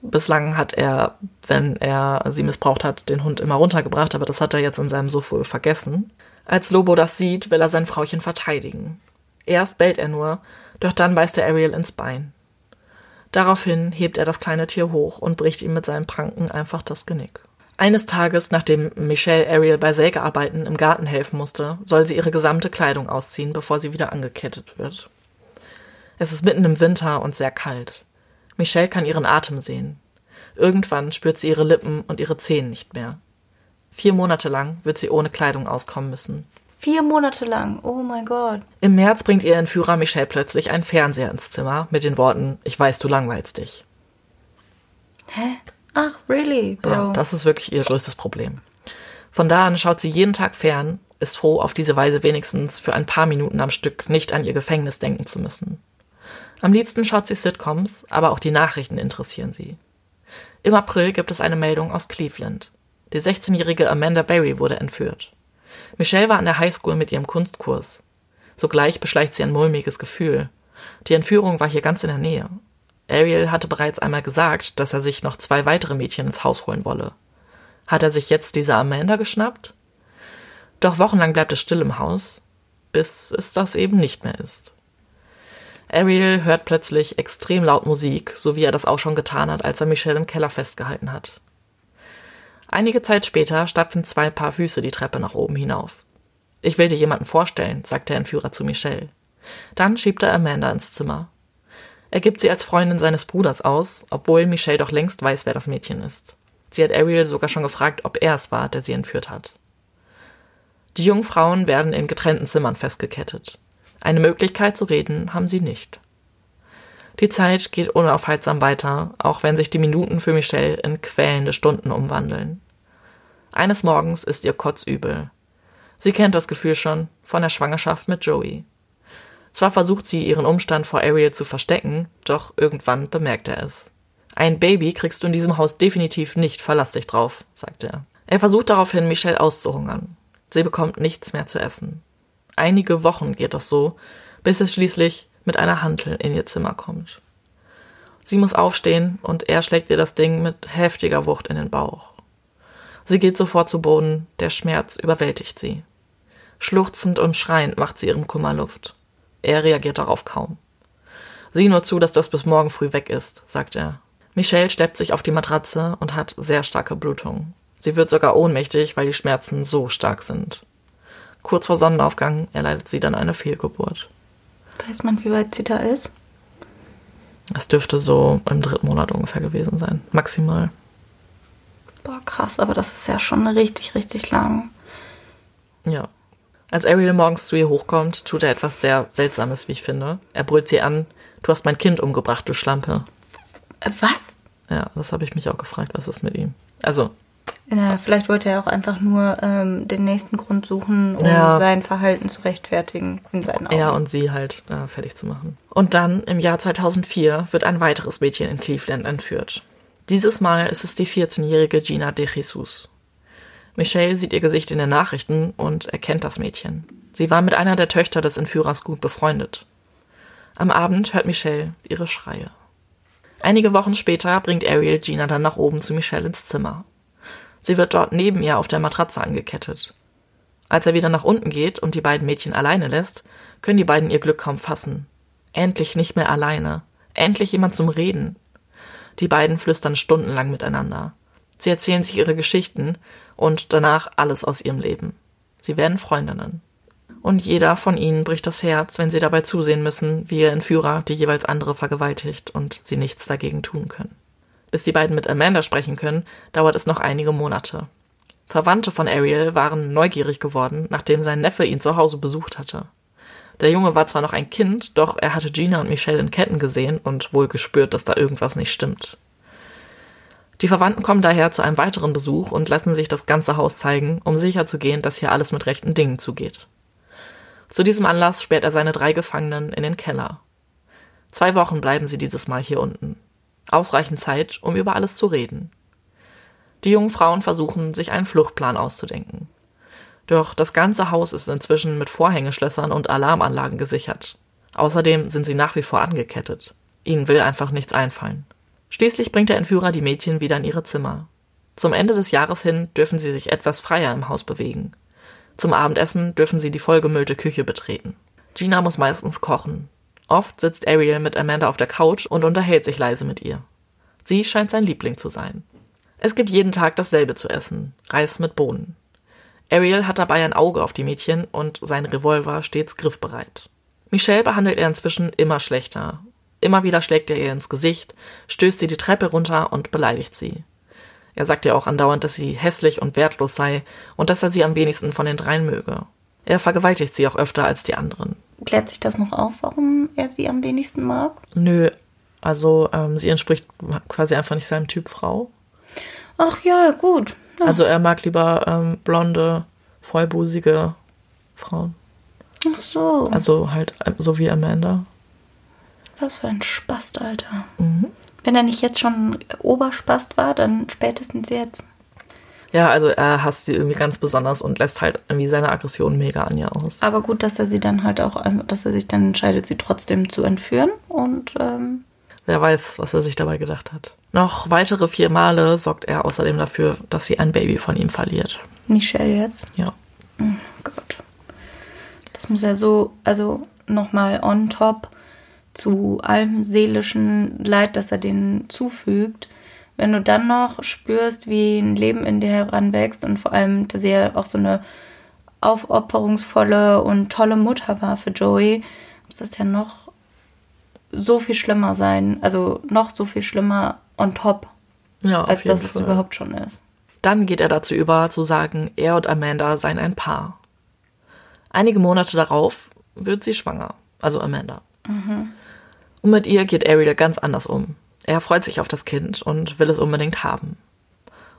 Bislang hat er, wenn er sie missbraucht hat, den Hund immer runtergebracht, aber das hat er jetzt in seinem Suff vergessen. Als Lobo das sieht, will er sein Frauchen verteidigen. Erst bellt er nur, doch dann beißt er Ariel ins Bein. Daraufhin hebt er das kleine Tier hoch und bricht ihm mit seinen Pranken einfach das Genick. Eines Tages, nachdem Michelle Ariel bei Sägearbeiten im Garten helfen musste, soll sie ihre gesamte Kleidung ausziehen, bevor sie wieder angekettet wird. Es ist mitten im Winter und sehr kalt. Michelle kann ihren Atem sehen. Irgendwann spürt sie ihre Lippen und ihre Zehen nicht mehr. Vier Monate lang wird sie ohne Kleidung auskommen müssen. Vier Monate lang. Oh mein Gott. Im März bringt ihr Entführer Michelle plötzlich einen Fernseher ins Zimmer mit den Worten, ich weiß, du langweilst dich. Hä? Ach, really, Bro? Ja, das ist wirklich ihr größtes Problem. Von da an schaut sie jeden Tag fern, ist froh, auf diese Weise wenigstens für ein paar Minuten am Stück nicht an ihr Gefängnis denken zu müssen. Am liebsten schaut sie Sitcoms, aber auch die Nachrichten interessieren sie. Im April gibt es eine Meldung aus Cleveland. Die 16-jährige Amanda Berry wurde entführt. Michelle war an der Highschool mit ihrem Kunstkurs. Sogleich beschleicht sie ein mulmiges Gefühl. Die Entführung war hier ganz in der Nähe. Ariel hatte bereits einmal gesagt, dass er sich noch zwei weitere Mädchen ins Haus holen wolle. Hat er sich jetzt diese Amanda geschnappt? Doch wochenlang bleibt es still im Haus, bis es das eben nicht mehr ist. Ariel hört plötzlich extrem laut Musik, so wie er das auch schon getan hat, als er Michelle im Keller festgehalten hat. Einige Zeit später stapfen zwei Paar Füße die Treppe nach oben hinauf. Ich will dir jemanden vorstellen, sagt der Entführer zu Michelle. Dann schiebt er Amanda ins Zimmer. Er gibt sie als Freundin seines Bruders aus, obwohl Michelle doch längst weiß, wer das Mädchen ist. Sie hat Ariel sogar schon gefragt, ob er es war, der sie entführt hat. Die jungen Frauen werden in getrennten Zimmern festgekettet. Eine Möglichkeit zu reden haben sie nicht. Die Zeit geht unaufhaltsam weiter, auch wenn sich die Minuten für Michelle in quälende Stunden umwandeln. Eines Morgens ist ihr kotzübel. Sie kennt das Gefühl schon von der Schwangerschaft mit Joey. Zwar versucht sie, ihren Umstand vor Ariel zu verstecken, doch irgendwann bemerkt er es. Ein Baby kriegst du in diesem Haus definitiv nicht, verlass dich drauf, sagt er. Er versucht daraufhin, Michelle auszuhungern. Sie bekommt nichts mehr zu essen. Einige Wochen geht das so, bis es schließlich mit einer Hantel in ihr Zimmer kommt. Sie muss aufstehen und er schlägt ihr das Ding mit heftiger Wucht in den Bauch. Sie geht sofort zu Boden, der Schmerz überwältigt sie. Schluchzend und schreiend macht sie ihrem Kummer Luft. Er reagiert darauf kaum. Sieh nur zu, dass das bis morgen früh weg ist, sagt er. Michelle schleppt sich auf die Matratze und hat sehr starke Blutung. Sie wird sogar ohnmächtig, weil die Schmerzen so stark sind. Kurz vor Sonnenaufgang erleidet sie dann eine Fehlgeburt. Weiß man, wie weit sie da ist? Das dürfte so im dritten Monat ungefähr gewesen sein. Maximal. Boah, krass, aber das ist ja schon richtig, richtig lang. Ja. Als Ariel morgens zu ihr hochkommt, tut er etwas sehr Seltsames, wie ich finde. Er brüllt sie an, du hast mein Kind umgebracht, du Schlampe. Äh, was? Ja, das habe ich mich auch gefragt, was ist mit ihm? Also, Ja, vielleicht wollte er auch einfach nur ähm, den nächsten Grund suchen, um Ja. sein Verhalten zu rechtfertigen in seinen Augen. Er und sie halt äh, fertig zu machen. Und dann im Jahr 2004 wird ein weiteres Mädchen in Cleveland entführt. Dieses Mal ist es die 14-jährige Gina de Jesus. Michelle sieht ihr Gesicht in den Nachrichten und erkennt das Mädchen. Sie war mit einer der Töchter des Entführers gut befreundet. Am Abend hört Michelle ihre Schreie. Einige Wochen später bringt Ariel Gina dann nach oben zu Michelle ins Zimmer. Sie wird dort neben ihr auf der Matratze angekettet. Als er wieder nach unten geht und die beiden Mädchen alleine lässt, können die beiden ihr Glück kaum fassen. Endlich nicht mehr alleine. Endlich jemand zum Reden. Die beiden flüstern stundenlang miteinander. Sie erzählen sich ihre Geschichten und danach alles aus ihrem Leben. Sie werden Freundinnen. Und jeder von ihnen bricht das Herz, wenn sie dabei zusehen müssen, wie ihr Entführer die jeweils andere vergewaltigt und sie nichts dagegen tun können. Bis die beiden mit Amanda sprechen können, dauert es noch einige Monate. Verwandte von Ariel waren neugierig geworden, nachdem sein Neffe ihn zu Hause besucht hatte. Der Junge war zwar noch ein Kind, doch er hatte Gina und Michelle in Ketten gesehen und wohl gespürt, dass da irgendwas nicht stimmt. Die Verwandten kommen daher zu einem weiteren Besuch und lassen sich das ganze Haus zeigen, um sicherzugehen, dass hier alles mit rechten Dingen zugeht. Zu diesem Anlass sperrt er seine drei Gefangenen in den Keller. Zwei Wochen bleiben sie dieses Mal hier unten. Ausreichend Zeit, um über alles zu reden. Die jungen Frauen versuchen, sich einen Fluchtplan auszudenken. Doch das ganze Haus ist inzwischen mit Vorhängeschlössern und Alarmanlagen gesichert. Außerdem sind sie nach wie vor angekettet. Ihnen will einfach nichts einfallen. Schließlich bringt der Entführer die Mädchen wieder in ihre Zimmer. Zum Ende des Jahres hin dürfen sie sich etwas freier im Haus bewegen. Zum Abendessen dürfen sie die vollgemüllte Küche betreten. Gina muss meistens kochen. Oft sitzt Ariel mit Amanda auf der Couch und unterhält sich leise mit ihr. Sie scheint sein Liebling zu sein. Es gibt jeden Tag dasselbe zu essen. Reis mit Bohnen. Ariel hat dabei ein Auge auf die Mädchen und sein Revolver stets griffbereit. Michelle behandelt er inzwischen immer schlechter. Immer wieder schlägt er ihr ins Gesicht, stößt sie die Treppe runter und beleidigt sie. Er sagt ihr auch andauernd, dass sie hässlich und wertlos sei und dass er sie am wenigsten von den dreien möge. Er vergewaltigt sie auch öfter als die anderen. Klärt sich das noch auf, warum er sie am wenigsten mag? Nö, also ähm, sie entspricht quasi einfach nicht seinem Typ Frau. Ach ja, gut. Ja. Also er mag lieber ähm, blonde, vollbusige Frauen. Ach so. Also halt ähm, so wie Amanda. Was für ein Spast, Alter. Wenn er nicht jetzt schon Oberspast war, dann spätestens jetzt. Ja, also er hasst sie irgendwie ganz besonders und lässt halt irgendwie seine Aggression mega an ihr aus. Aber gut, dass er sie dann halt auch, einfach- dass er sich dann entscheidet, sie trotzdem zu entführen. Und ähm, Wer weiß, was er sich dabei gedacht hat. Noch weitere vier Male sorgt er außerdem dafür, dass sie ein Baby von ihm verliert. Michelle jetzt. Ja. Oh Gott. Das muss ja so, also nochmal on top zu allem seelischen Leid, das er denen zufügt. Wenn du dann noch spürst, wie ein Leben in dir heranwächst und vor allem, dass sie ja auch so eine aufopferungsvolle und tolle Mutter war für Joey, muss das ja noch so viel schlimmer sein. Also noch so viel schlimmer on top, Ja, als jeden dass es Fall. überhaupt schon ist. Dann geht er dazu über, zu sagen, er und Amanda seien ein Paar. Einige Monate darauf wird sie schwanger, also Amanda. Und mit ihr geht Ariel ganz anders um. Er freut sich auf das Kind und will es unbedingt haben.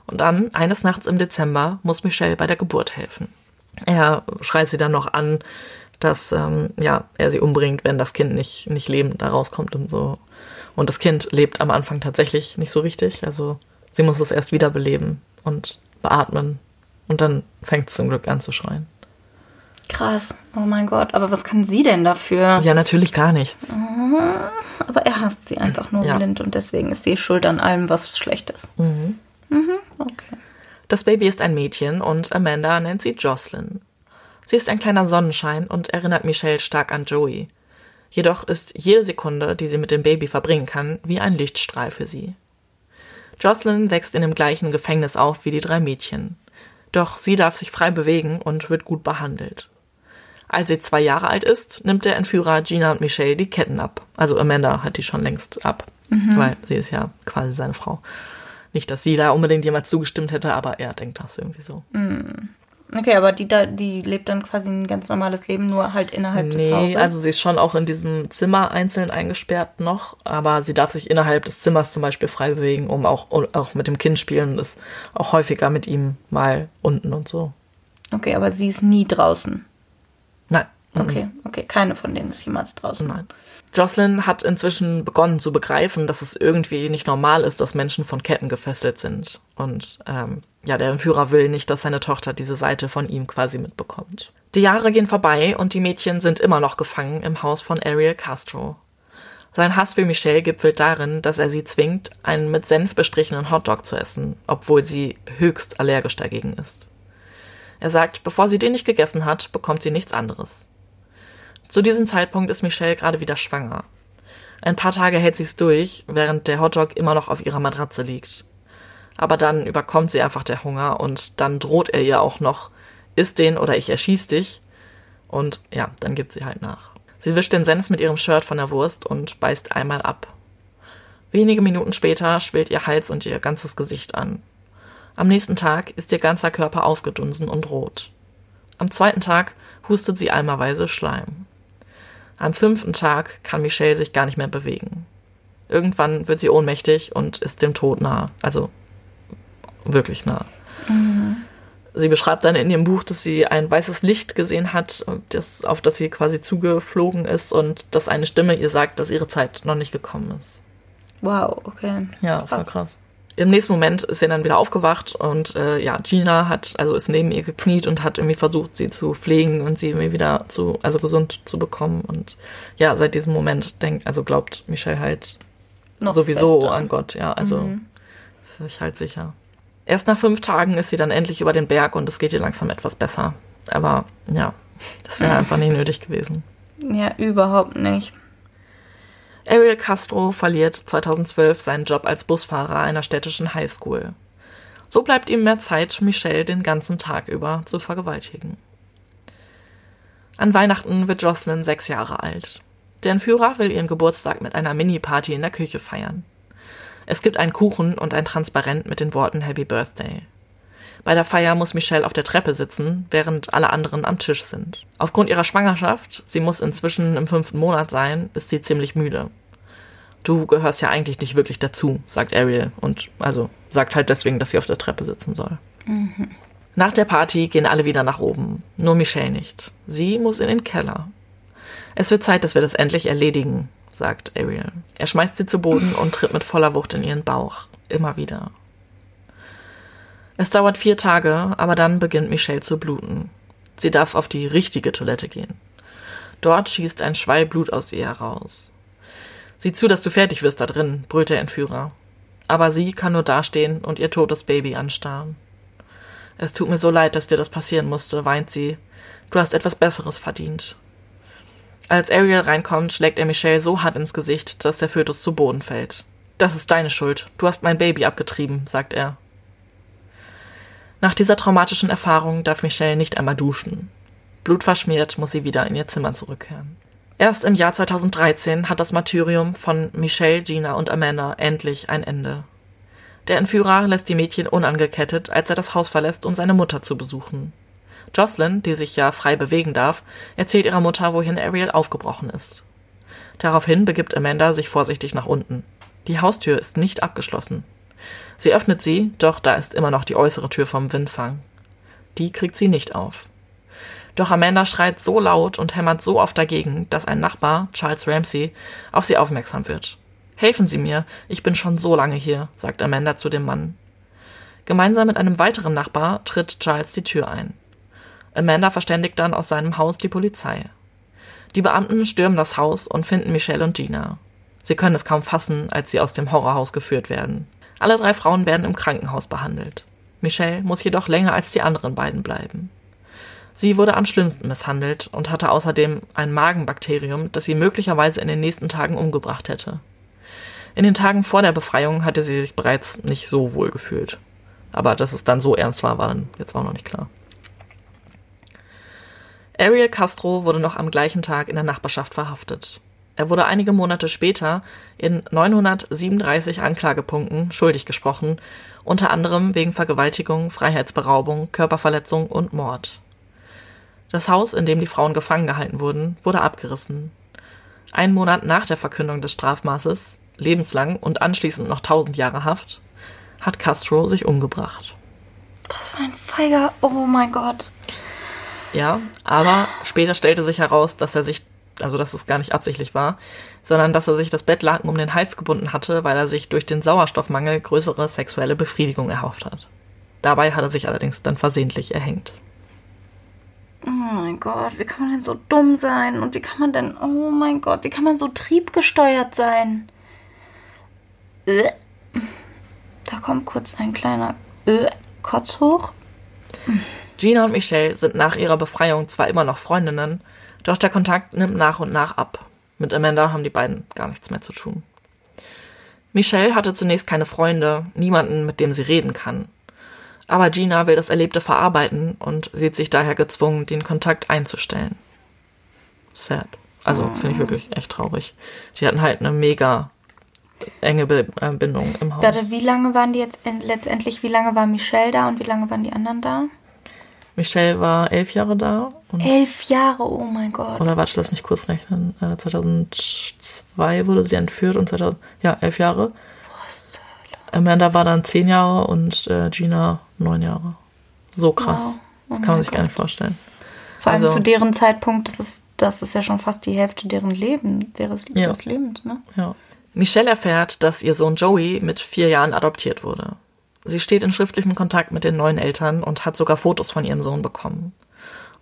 Und dann, eines Nachts im Dezember, muss Michelle bei der Geburt helfen. Er schreit sie dann noch an, dass ähm, ja, er sie umbringt, wenn das Kind nicht, nicht lebend da rauskommt und so. Und das Kind lebt am Anfang tatsächlich nicht so richtig. Also sie muss es erst wiederbeleben und beatmen. Und dann fängt es zum Glück an zu schreien. Krass. Oh mein Gott. Aber was kann sie denn dafür? Ja, natürlich gar nichts. Aber er hasst sie einfach nur Ja. blind und deswegen ist sie schuld an allem, was schlecht ist. Mhm. Okay. Das Baby ist ein Mädchen und Amanda nennt sie Jocelyn. Sie ist ein kleiner Sonnenschein und erinnert Michelle stark an Joey. Jedoch ist jede Sekunde, die sie mit dem Baby verbringen kann, wie ein Lichtstrahl für sie. Jocelyn wächst in dem gleichen Gefängnis auf wie die drei Mädchen. Doch sie darf sich frei bewegen und wird gut behandelt. Als sie zwei Jahre alt ist, nimmt der Entführer Gina und Michelle die Ketten ab. Also Amanda hat die schon längst ab, weil sie ist ja quasi seine Frau. Nicht, dass sie da unbedingt jemals zugestimmt hätte, aber er denkt das irgendwie so. Okay, aber die, da, die lebt dann quasi ein ganz normales Leben, nur halt innerhalb nee, des Hauses. also sie ist schon auch in diesem Zimmer einzeln eingesperrt noch, aber sie darf sich innerhalb des Zimmers zum Beispiel frei bewegen, um auch, auch mit dem Kind spielen und ist auch häufiger mit ihm mal unten und so. Okay, aber sie ist nie draußen. Nein. Okay, okay. Keine von denen ist jemals draußen. Nein. Jocelyn hat inzwischen begonnen zu begreifen, dass es irgendwie nicht normal ist, dass Menschen von Ketten gefesselt sind. Und ähm, ja, der Entführer will nicht, dass seine Tochter diese Seite von ihm quasi mitbekommt. Die Jahre gehen vorbei und die Mädchen sind immer noch gefangen im Haus von Ariel Castro. Sein Hass für Michelle gipfelt darin, dass er sie zwingt, einen mit Senf bestrichenen Hotdog zu essen, obwohl sie höchst allergisch dagegen ist. Er sagt, bevor sie den nicht gegessen hat, bekommt sie nichts anderes. Zu diesem Zeitpunkt ist Michelle gerade wieder schwanger. Ein paar Tage hält sie es durch, während der Hotdog immer noch auf ihrer Matratze liegt. Aber dann überkommt sie einfach der Hunger und dann droht er ihr auch noch, isst den oder ich erschieß dich. Und ja, dann gibt sie halt nach. Sie wischt den Senf mit ihrem Shirt von der Wurst und beißt einmal ab. Wenige Minuten später schwillt ihr Hals und ihr ganzes Gesicht an. Am nächsten Tag ist ihr ganzer Körper aufgedunsen und rot. Am zweiten Tag hustet sie eimerweise Schleim. Am fünften Tag kann Michelle sich gar nicht mehr bewegen. Irgendwann wird sie ohnmächtig und ist dem Tod nah. Also wirklich nah. Mhm. Sie beschreibt dann in ihrem Buch, dass sie ein weißes Licht gesehen hat, das, auf das sie quasi zugeflogen ist und dass eine Stimme ihr sagt, dass ihre Zeit noch nicht gekommen ist. Wow, okay. Ja, voll krass. Im nächsten Moment ist sie dann wieder aufgewacht und äh, ja, Gina hat, also ist neben ihr gekniet und hat irgendwie versucht, sie zu pflegen und sie irgendwie wieder zu, also gesund zu bekommen. Und ja, seit diesem Moment denkt, also glaubt Michelle halt Noch sowieso fester. an Gott, ja, also mhm. ist sich halt sicher. Erst nach fünf Tagen ist sie dann endlich über den Berg und es geht ihr langsam etwas besser. Aber ja, das wäre *laughs* einfach nicht nötig gewesen. Ja, überhaupt nicht. Ariel Castro verliert 2012 seinen Job als Busfahrer einer städtischen Highschool. So bleibt ihm mehr Zeit, Michelle den ganzen Tag über zu vergewaltigen. An Weihnachten wird Jocelyn sechs Jahre alt. Der Entführer will ihren Geburtstag mit einer Mini-Party in der Küche feiern. Es gibt einen Kuchen und ein Transparent mit den Worten Happy Birthday. Bei der Feier muss Michelle auf der Treppe sitzen, während alle anderen am Tisch sind. Aufgrund ihrer Schwangerschaft, sie muss inzwischen im fünften Monat sein, ist sie ziemlich müde. Du gehörst ja eigentlich nicht wirklich dazu, sagt Ariel und also sagt halt deswegen, dass sie auf der Treppe sitzen soll. Mhm. Nach der Party gehen alle wieder nach oben, nur Michelle nicht. Sie muss in den Keller. Es wird Zeit, dass wir das endlich erledigen, sagt Ariel. Er schmeißt sie zu Boden und tritt mit voller Wucht in ihren Bauch. Immer wieder. Es dauert vier Tage, aber dann beginnt Michelle zu bluten. Sie darf auf die richtige Toilette gehen. Dort schießt ein Schwall Blut aus ihr heraus. Sieh zu, dass du fertig wirst da drin, brüllt der Entführer. Aber sie kann nur dastehen und ihr totes Baby anstarren. Es tut mir so leid, dass dir das passieren musste, weint sie. Du hast etwas Besseres verdient. Als Ariel reinkommt, schlägt er Michelle so hart ins Gesicht, dass der Fötus zu Boden fällt. Das ist deine Schuld. Du hast mein Baby abgetrieben, sagt er. Nach dieser traumatischen Erfahrung darf Michelle nicht einmal duschen. Blutverschmiert muss sie wieder in ihr Zimmer zurückkehren. Erst im Jahr 2013 hat das Martyrium von Michelle, Gina und Amanda endlich ein Ende. Der Entführer lässt die Mädchen unangekettet, als er das Haus verlässt, um seine Mutter zu besuchen. Jocelyn, die sich ja frei bewegen darf, erzählt ihrer Mutter, wohin Ariel aufgebrochen ist. Daraufhin begibt Amanda sich vorsichtig nach unten. Die Haustür ist nicht abgeschlossen. Sie öffnet sie, doch da ist immer noch die äußere Tür vom Windfang. Die kriegt sie nicht auf. Doch Amanda schreit so laut und hämmert so oft dagegen, dass ein Nachbar, Charles Ramsey, auf sie aufmerksam wird. Helfen Sie mir, ich bin schon so lange hier, sagt Amanda zu dem Mann. Gemeinsam mit einem weiteren Nachbar tritt Charles die Tür ein. Amanda verständigt dann aus seinem Haus die Polizei. Die Beamten stürmen das Haus und finden Michelle und Gina. Sie können es kaum fassen, als sie aus dem Horrorhaus geführt werden. Alle drei Frauen werden im Krankenhaus behandelt. Michelle muss jedoch länger als die anderen beiden bleiben. Sie wurde am schlimmsten misshandelt und hatte außerdem ein Magenbakterium, das sie möglicherweise in den nächsten Tagen umgebracht hätte. In den Tagen vor der Befreiung hatte sie sich bereits nicht so wohl gefühlt. Aber dass es dann so ernst war, war dann jetzt auch noch nicht klar. Ariel Castro wurde noch am gleichen Tag in der Nachbarschaft verhaftet. Er wurde einige Monate später in 937 Anklagepunkten schuldig gesprochen unter anderem wegen Vergewaltigung, Freiheitsberaubung, Körperverletzung und Mord. Das Haus, in dem die Frauen gefangen gehalten wurden, wurde abgerissen. Ein Monat nach der Verkündung des Strafmaßes, lebenslang und anschließend noch tausend Jahre Haft, hat Castro sich umgebracht. Was für ein feiger, oh mein Gott. Ja, aber später stellte sich heraus, dass er sich, also dass es gar nicht absichtlich war, sondern dass er sich das Bettlaken um den Hals gebunden hatte, weil er sich durch den Sauerstoffmangel größere sexuelle Befriedigung erhofft hat. Dabei hat er sich allerdings dann versehentlich erhängt. Oh mein Gott, wie kann man denn so dumm sein? Und wie kann man denn, oh mein Gott, wie kann man so triebgesteuert sein? Äh. Da kommt kurz ein kleiner äh, Kotz hoch. Gina und Michelle sind nach ihrer Befreiung zwar immer noch Freundinnen, doch der Kontakt nimmt nach und nach ab. Mit Amanda haben die beiden gar nichts mehr zu tun. Michelle hatte zunächst keine Freunde, niemanden, mit dem sie reden kann. Aber Gina will das Erlebte verarbeiten und sieht sich daher gezwungen, den Kontakt einzustellen. Sad. Also finde ich wirklich echt traurig. Die hatten halt eine mega enge Be äh, Bindung im Haus. Warte, wie lange waren die jetzt letztendlich, wie lange war Michelle da und wie lange waren die anderen da? Michelle war elf Jahre da. elf Jahre, oh mein Gott. Oder warte, lass mich kurz rechnen. Äh, 2002 wurde sie entführt und 2000, ja, elf Jahre. Amanda war dann zehn Jahre und äh, Gina neun Jahre. So krass. Wow. Oh das kann man sich Gott. gar nicht vorstellen. Vor allem also, zu deren Zeitpunkt, das ist, das ist ja schon fast die Hälfte deren Leben, deres, ja. des Lebens, ne? Ja. Michelle erfährt, dass ihr Sohn Joey mit vier Jahren adoptiert wurde. Sie steht in schriftlichem Kontakt mit den neuen Eltern und hat sogar Fotos von ihrem Sohn bekommen.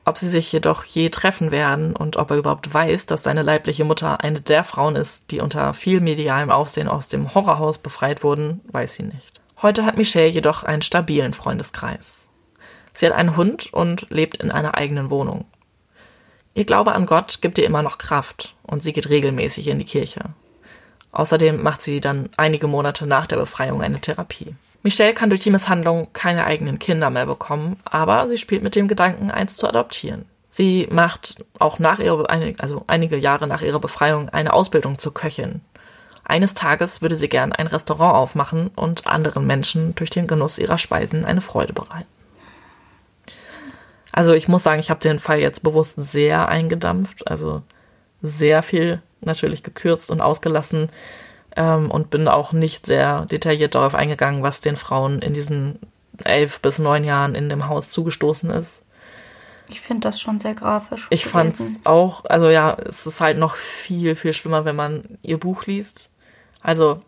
Ob sie sich jedoch je treffen werden und ob er überhaupt weiß, dass seine leibliche Mutter eine der Frauen ist, die unter viel medialem Aufsehen aus dem Horrorhaus befreit wurden, weiß sie nicht. Heute hat Michelle jedoch einen stabilen Freundeskreis. Sie hat einen Hund und lebt in einer eigenen Wohnung. Ihr Glaube an Gott gibt ihr immer noch Kraft und sie geht regelmäßig in die Kirche. Außerdem macht sie dann einige Monate nach der Befreiung eine Therapie. Michelle kann durch die Misshandlung keine eigenen Kinder mehr bekommen, aber sie spielt mit dem Gedanken, eins zu adoptieren. Sie macht auch nach ihrer, also einige Jahre nach ihrer Befreiung eine Ausbildung zur Köchin eines Tages würde sie gern ein Restaurant aufmachen und anderen Menschen durch den Genuss ihrer Speisen eine Freude bereiten. Also ich muss sagen, ich habe den Fall jetzt bewusst sehr eingedampft, also sehr viel natürlich gekürzt und ausgelassen ähm, und bin auch nicht sehr detailliert darauf eingegangen, was den Frauen in diesen elf bis neun Jahren in dem Haus zugestoßen ist. Ich finde das schon sehr grafisch. Ich fand es auch, also ja, es ist halt noch viel, viel schlimmer, wenn man ihr Buch liest. Also,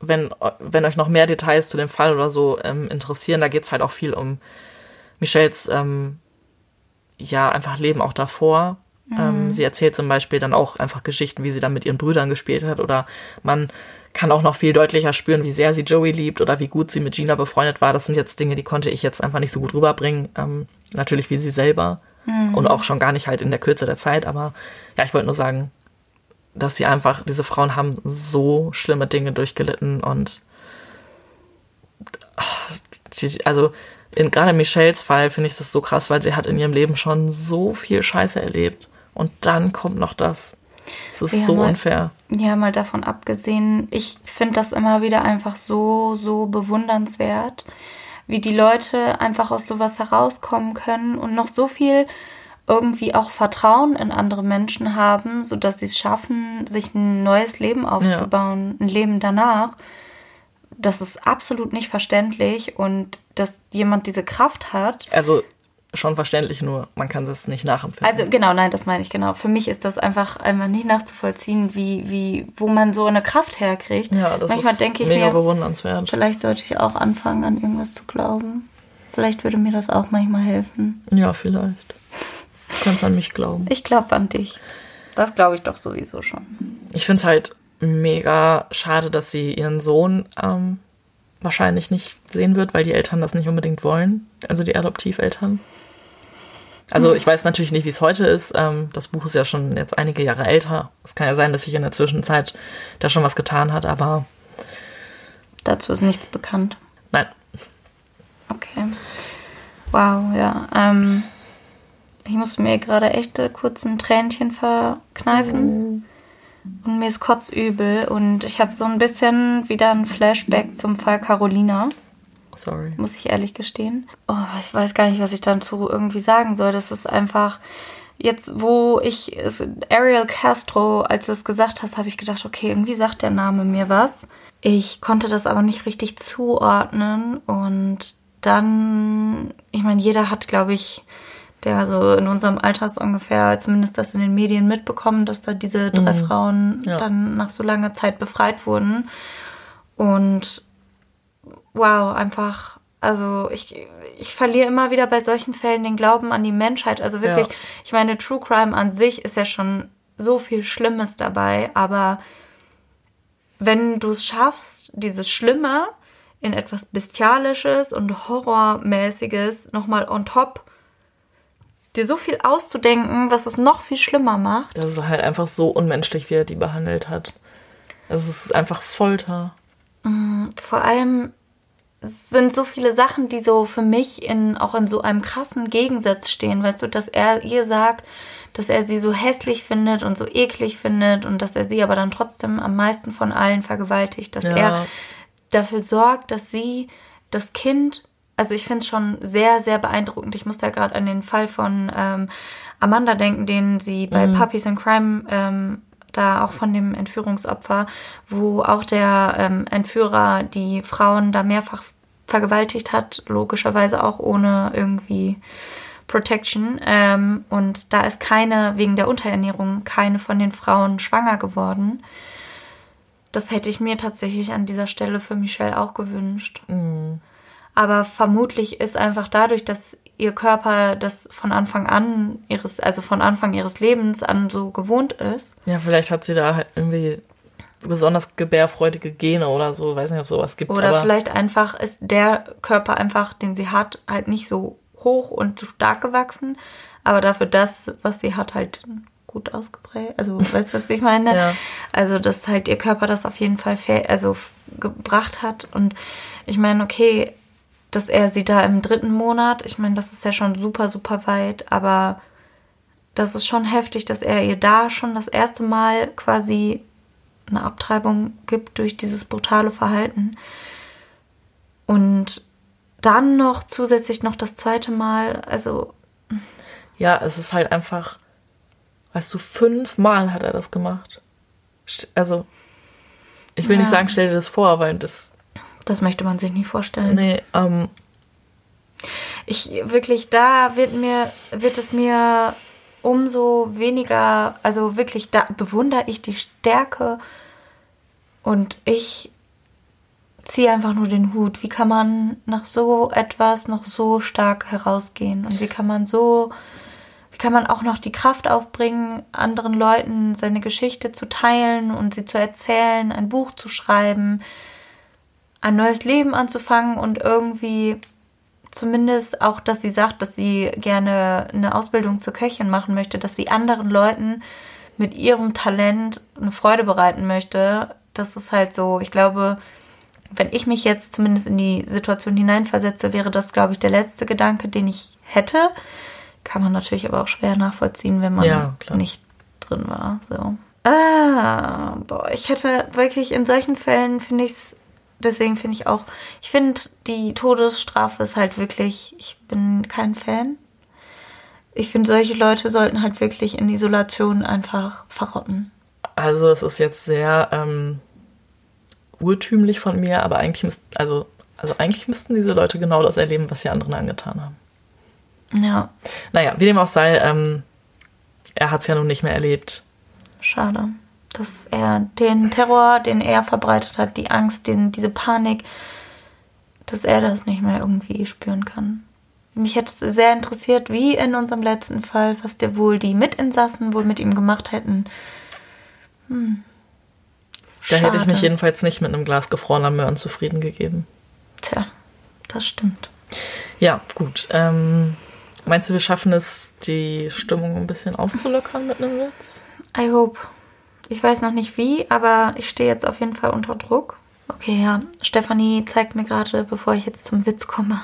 wenn, wenn euch noch mehr Details zu dem Fall oder so ähm, interessieren, da geht es halt auch viel um Michelles, ähm, ja, einfach Leben auch davor. Mhm. Ähm, sie erzählt zum Beispiel dann auch einfach Geschichten, wie sie dann mit ihren Brüdern gespielt hat oder man kann auch noch viel deutlicher spüren, wie sehr sie Joey liebt oder wie gut sie mit Gina befreundet war. Das sind jetzt Dinge, die konnte ich jetzt einfach nicht so gut rüberbringen. Ähm, natürlich wie sie selber mhm. und auch schon gar nicht halt in der Kürze der Zeit. Aber ja, ich wollte nur sagen, dass sie einfach, diese Frauen haben so schlimme Dinge durchgelitten und also in gerade Michelles Fall finde ich das so krass, weil sie hat in ihrem Leben schon so viel Scheiße erlebt und dann kommt noch das. Es ist ja, so mal, unfair. Ja, mal davon abgesehen, ich finde das immer wieder einfach so, so bewundernswert, wie die Leute einfach aus sowas herauskommen können und noch so viel irgendwie auch Vertrauen in andere Menschen haben, sodass sie es schaffen, sich ein neues Leben aufzubauen, ja. ein Leben danach. Das ist absolut nicht verständlich und dass jemand diese Kraft hat. Also schon verständlich, nur man kann es nicht nachempfinden. Also genau, nein, das meine ich genau. Für mich ist das einfach einfach nicht nachzuvollziehen, wie, wie, wo man so eine Kraft herkriegt. Ja, das Manchmal ist denke ich mega mir, bewundernswert. Vielleicht sollte ich auch anfangen, an irgendwas zu glauben. Vielleicht würde mir das auch manchmal helfen. Ja, vielleicht. Du kannst an mich glauben. Ich glaube an dich. Das glaube ich doch sowieso schon. Ich finde es halt mega schade, dass sie ihren Sohn ähm, wahrscheinlich nicht sehen wird, weil die Eltern das nicht unbedingt wollen. Also die Adoptiveltern. Also ich weiß natürlich nicht, wie es heute ist. Ähm, das Buch ist ja schon jetzt einige Jahre älter. Es kann ja sein, dass sich in der Zwischenzeit da schon was getan hat, aber. Dazu ist nichts bekannt. Nein. Okay. Wow, ja. Ähm, ich musste mir gerade echt kurz ein Tränchen verkneifen. Mhm. Und mir ist kotzübel. Und ich habe so ein bisschen wieder ein Flashback zum Fall Carolina. Sorry. Muss ich ehrlich gestehen. Oh, ich weiß gar nicht, was ich dazu irgendwie sagen soll. Das ist einfach. Jetzt, wo ich es, Ariel Castro, als du es gesagt hast, habe ich gedacht, okay, irgendwie sagt der Name mir was. Ich konnte das aber nicht richtig zuordnen und dann, ich meine, jeder hat, glaube ich, der so in unserem Alter ist ungefähr zumindest das in den Medien mitbekommen, dass da diese drei mhm. Frauen ja. dann nach so langer Zeit befreit wurden. Und wow, einfach, also ich, ich verliere immer wieder bei solchen Fällen den Glauben an die Menschheit. Also wirklich, ja. ich meine, True Crime an sich ist ja schon so viel Schlimmes dabei, aber wenn du es schaffst, dieses Schlimme in etwas Bestialisches und Horrormäßiges nochmal on top dir so viel auszudenken, was es noch viel schlimmer macht. Das ist halt einfach so unmenschlich, wie er die behandelt hat. Also es ist einfach Folter. Mm, vor allem sind so viele Sachen, die so für mich in, auch in so einem krassen Gegensatz stehen. Weißt du, dass er ihr sagt, dass er sie so hässlich findet und so eklig findet und dass er sie aber dann trotzdem am meisten von allen vergewaltigt. Dass ja. er dafür sorgt, dass sie das Kind also ich finde es schon sehr, sehr beeindruckend. Ich muss da gerade an den Fall von ähm, Amanda denken, den sie bei mhm. Puppies in Crime ähm, da auch von dem Entführungsopfer, wo auch der ähm, Entführer die Frauen da mehrfach vergewaltigt hat, logischerweise auch ohne irgendwie Protection. Ähm, und da ist keine, wegen der Unterernährung, keine von den Frauen schwanger geworden. Das hätte ich mir tatsächlich an dieser Stelle für Michelle auch gewünscht. Mhm. Aber vermutlich ist einfach dadurch, dass ihr Körper das von Anfang an ihres, also von Anfang ihres Lebens an so gewohnt ist. Ja, vielleicht hat sie da halt irgendwie besonders gebärfreudige Gene oder so, weiß nicht, ob sowas gibt. Oder vielleicht einfach ist der Körper einfach, den sie hat, halt nicht so hoch und zu stark gewachsen, aber dafür das, was sie hat, halt gut ausgeprägt. Also, *laughs* weißt du, was ich meine? ja. Also, dass halt ihr Körper das auf jeden Fall also gebracht hat und ich meine, okay, dass er sie da im dritten Monat, ich meine, das ist ja schon super, super weit, aber das ist schon heftig, dass er ihr da schon das erste Mal quasi eine Abtreibung gibt durch dieses brutale Verhalten. Und dann noch zusätzlich noch das zweite Mal, also. Ja, es ist halt einfach, weißt du, fünfmal hat er das gemacht. Also, ich will ja. nicht sagen, stell dir das vor, weil das das möchte man sich nicht vorstellen. Nee, ähm. Ich wirklich, da wird mir, wird es mir umso weniger, also wirklich, da bewundere ich die Stärke und ich ziehe einfach nur den Hut. Wie kann man nach so etwas noch so stark herausgehen? Und wie kann man so, wie kann man auch noch die Kraft aufbringen, anderen Leuten seine Geschichte zu teilen und sie zu erzählen, ein Buch zu schreiben, ein neues Leben anzufangen und irgendwie zumindest auch, dass sie sagt, dass sie gerne eine Ausbildung zur Köchin machen möchte, dass sie anderen Leuten mit ihrem Talent eine Freude bereiten möchte. Das ist halt so, ich glaube, wenn ich mich jetzt zumindest in die Situation hineinversetze, wäre das, glaube ich, der letzte Gedanke, den ich hätte. Kann man natürlich aber auch schwer nachvollziehen, wenn man ja, nicht drin war. So. Ah, boah, ich hätte wirklich in solchen Fällen, finde ich es deswegen finde ich auch, ich finde, die Todesstrafe ist halt wirklich, ich bin kein Fan. Ich finde, solche Leute sollten halt wirklich in Isolation einfach verrotten. Also es ist jetzt sehr ähm, urtümlich von mir, aber eigentlich müsst, also, also eigentlich müssten diese Leute genau das erleben, was sie anderen angetan haben. Ja. Naja, wie dem auch sei, ähm, er hat es ja nun nicht mehr erlebt. Schade dass er den Terror, den er verbreitet hat, die Angst, den, diese Panik, dass er das nicht mehr irgendwie spüren kann. Mich hätte es sehr interessiert, wie in unserem letzten Fall, was der wohl die Mitinsassen wohl mit ihm gemacht hätten. Hm. Da hätte ich mich jedenfalls nicht mit einem Glas gefrorener Möhren zufrieden gegeben. Tja, das stimmt. Ja, gut. Ähm, meinst du, wir schaffen es, die Stimmung ein bisschen aufzulockern mit einem Witz? I hope. Ich weiß noch nicht wie, aber ich stehe jetzt auf jeden Fall unter Druck. Okay, ja. Stefanie zeigt mir gerade, bevor ich jetzt zum Witz komme,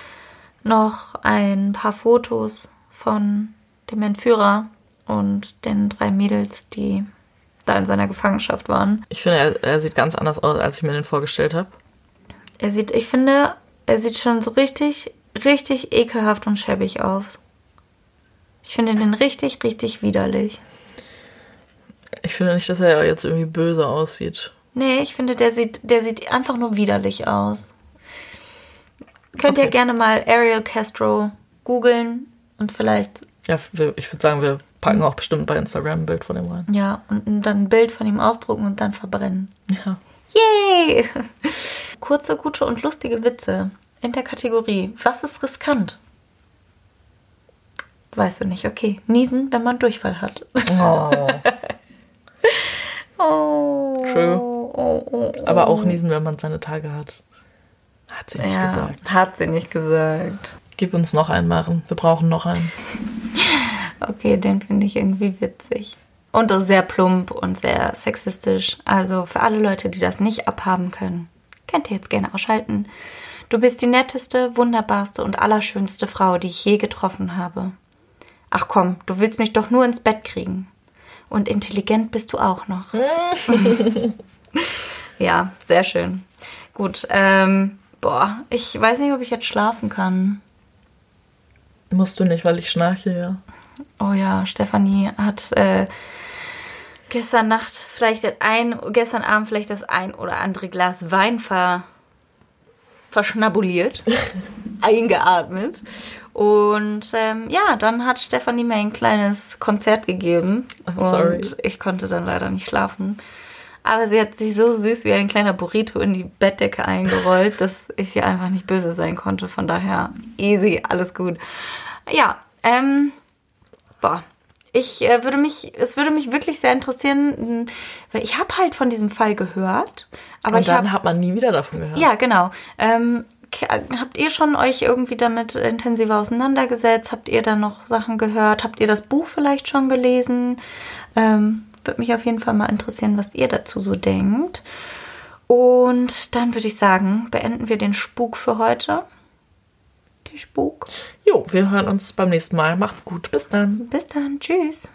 *laughs* noch ein paar Fotos von dem Entführer und den drei Mädels, die da in seiner Gefangenschaft waren. Ich finde, er, er sieht ganz anders aus, als ich mir den vorgestellt habe. Er sieht, ich finde, Er sieht schon so richtig, richtig ekelhaft und schäbig aus. Ich finde den richtig, richtig widerlich. Ich finde nicht, dass er jetzt irgendwie böse aussieht. Nee, ich finde, der sieht, der sieht einfach nur widerlich aus. Könnt ihr Okay. gerne mal Ariel Castro googeln und vielleicht, Ja, ich würde sagen, wir packen auch bestimmt bei Instagram ein Bild von ihm rein. ja, und dann ein Bild von ihm ausdrucken und dann verbrennen. Ja. Yay! *laughs* Kurze, gute und lustige Witze in der Kategorie Was ist riskant? Weißt du nicht, okay. Niesen, wenn man Durchfall hat. Oh. *laughs* Oh. True. Oh, oh, oh. Aber auch niesen, wenn man seine Tage hat. Hat sie nicht Ja, gesagt. hat sie nicht gesagt. Gib uns noch einen, Maren. Wir brauchen noch einen. Okay, den finde ich irgendwie witzig. Und sehr plump und sehr sexistisch. Also für alle Leute, die das nicht abhaben können, könnt ihr jetzt gerne ausschalten. Du bist die netteste, wunderbarste und allerschönste Frau, die ich je getroffen habe. Ach komm, du willst mich doch nur ins Bett kriegen. Und intelligent bist du auch noch. *laughs* *laughs* ja, sehr schön. Gut, ähm, boah, ich weiß nicht, ob ich jetzt schlafen kann. Musst du nicht, weil ich schnarche, ja. Oh ja, Stefanie hat äh, gestern Nacht vielleicht das ein, gestern Abend vielleicht das ein oder andere Glas Wein ver, verschnabuliert, *laughs* eingeatmet. Und ähm, ja, dann hat Stefanie mir ein kleines Konzert gegeben. I'm *laughs* sorry. Und ich konnte dann leider nicht schlafen. Aber sie hat sich so süß wie ein kleiner Burrito in die Bettdecke eingerollt, *laughs* dass ich ihr einfach nicht böse sein konnte. Von daher easy, alles gut. Ja, ähm, boah, ich äh, würde mich, es würde mich wirklich sehr interessieren, m, weil ich habe halt von diesem Fall gehört, aber Und dann hat man nie wieder davon gehört. ja, genau. Ähm, habt ihr schon euch irgendwie damit intensiver auseinandergesetzt? Habt ihr da noch Sachen gehört? Habt ihr das Buch vielleicht schon gelesen? Ähm, würde mich auf jeden Fall mal interessieren, was ihr dazu so denkt. Und dann würde ich sagen, beenden wir den Spuk für heute. Der Spuk. Jo, wir hören uns beim nächsten Mal. Macht's gut. Bis dann. Bis dann. Tschüss.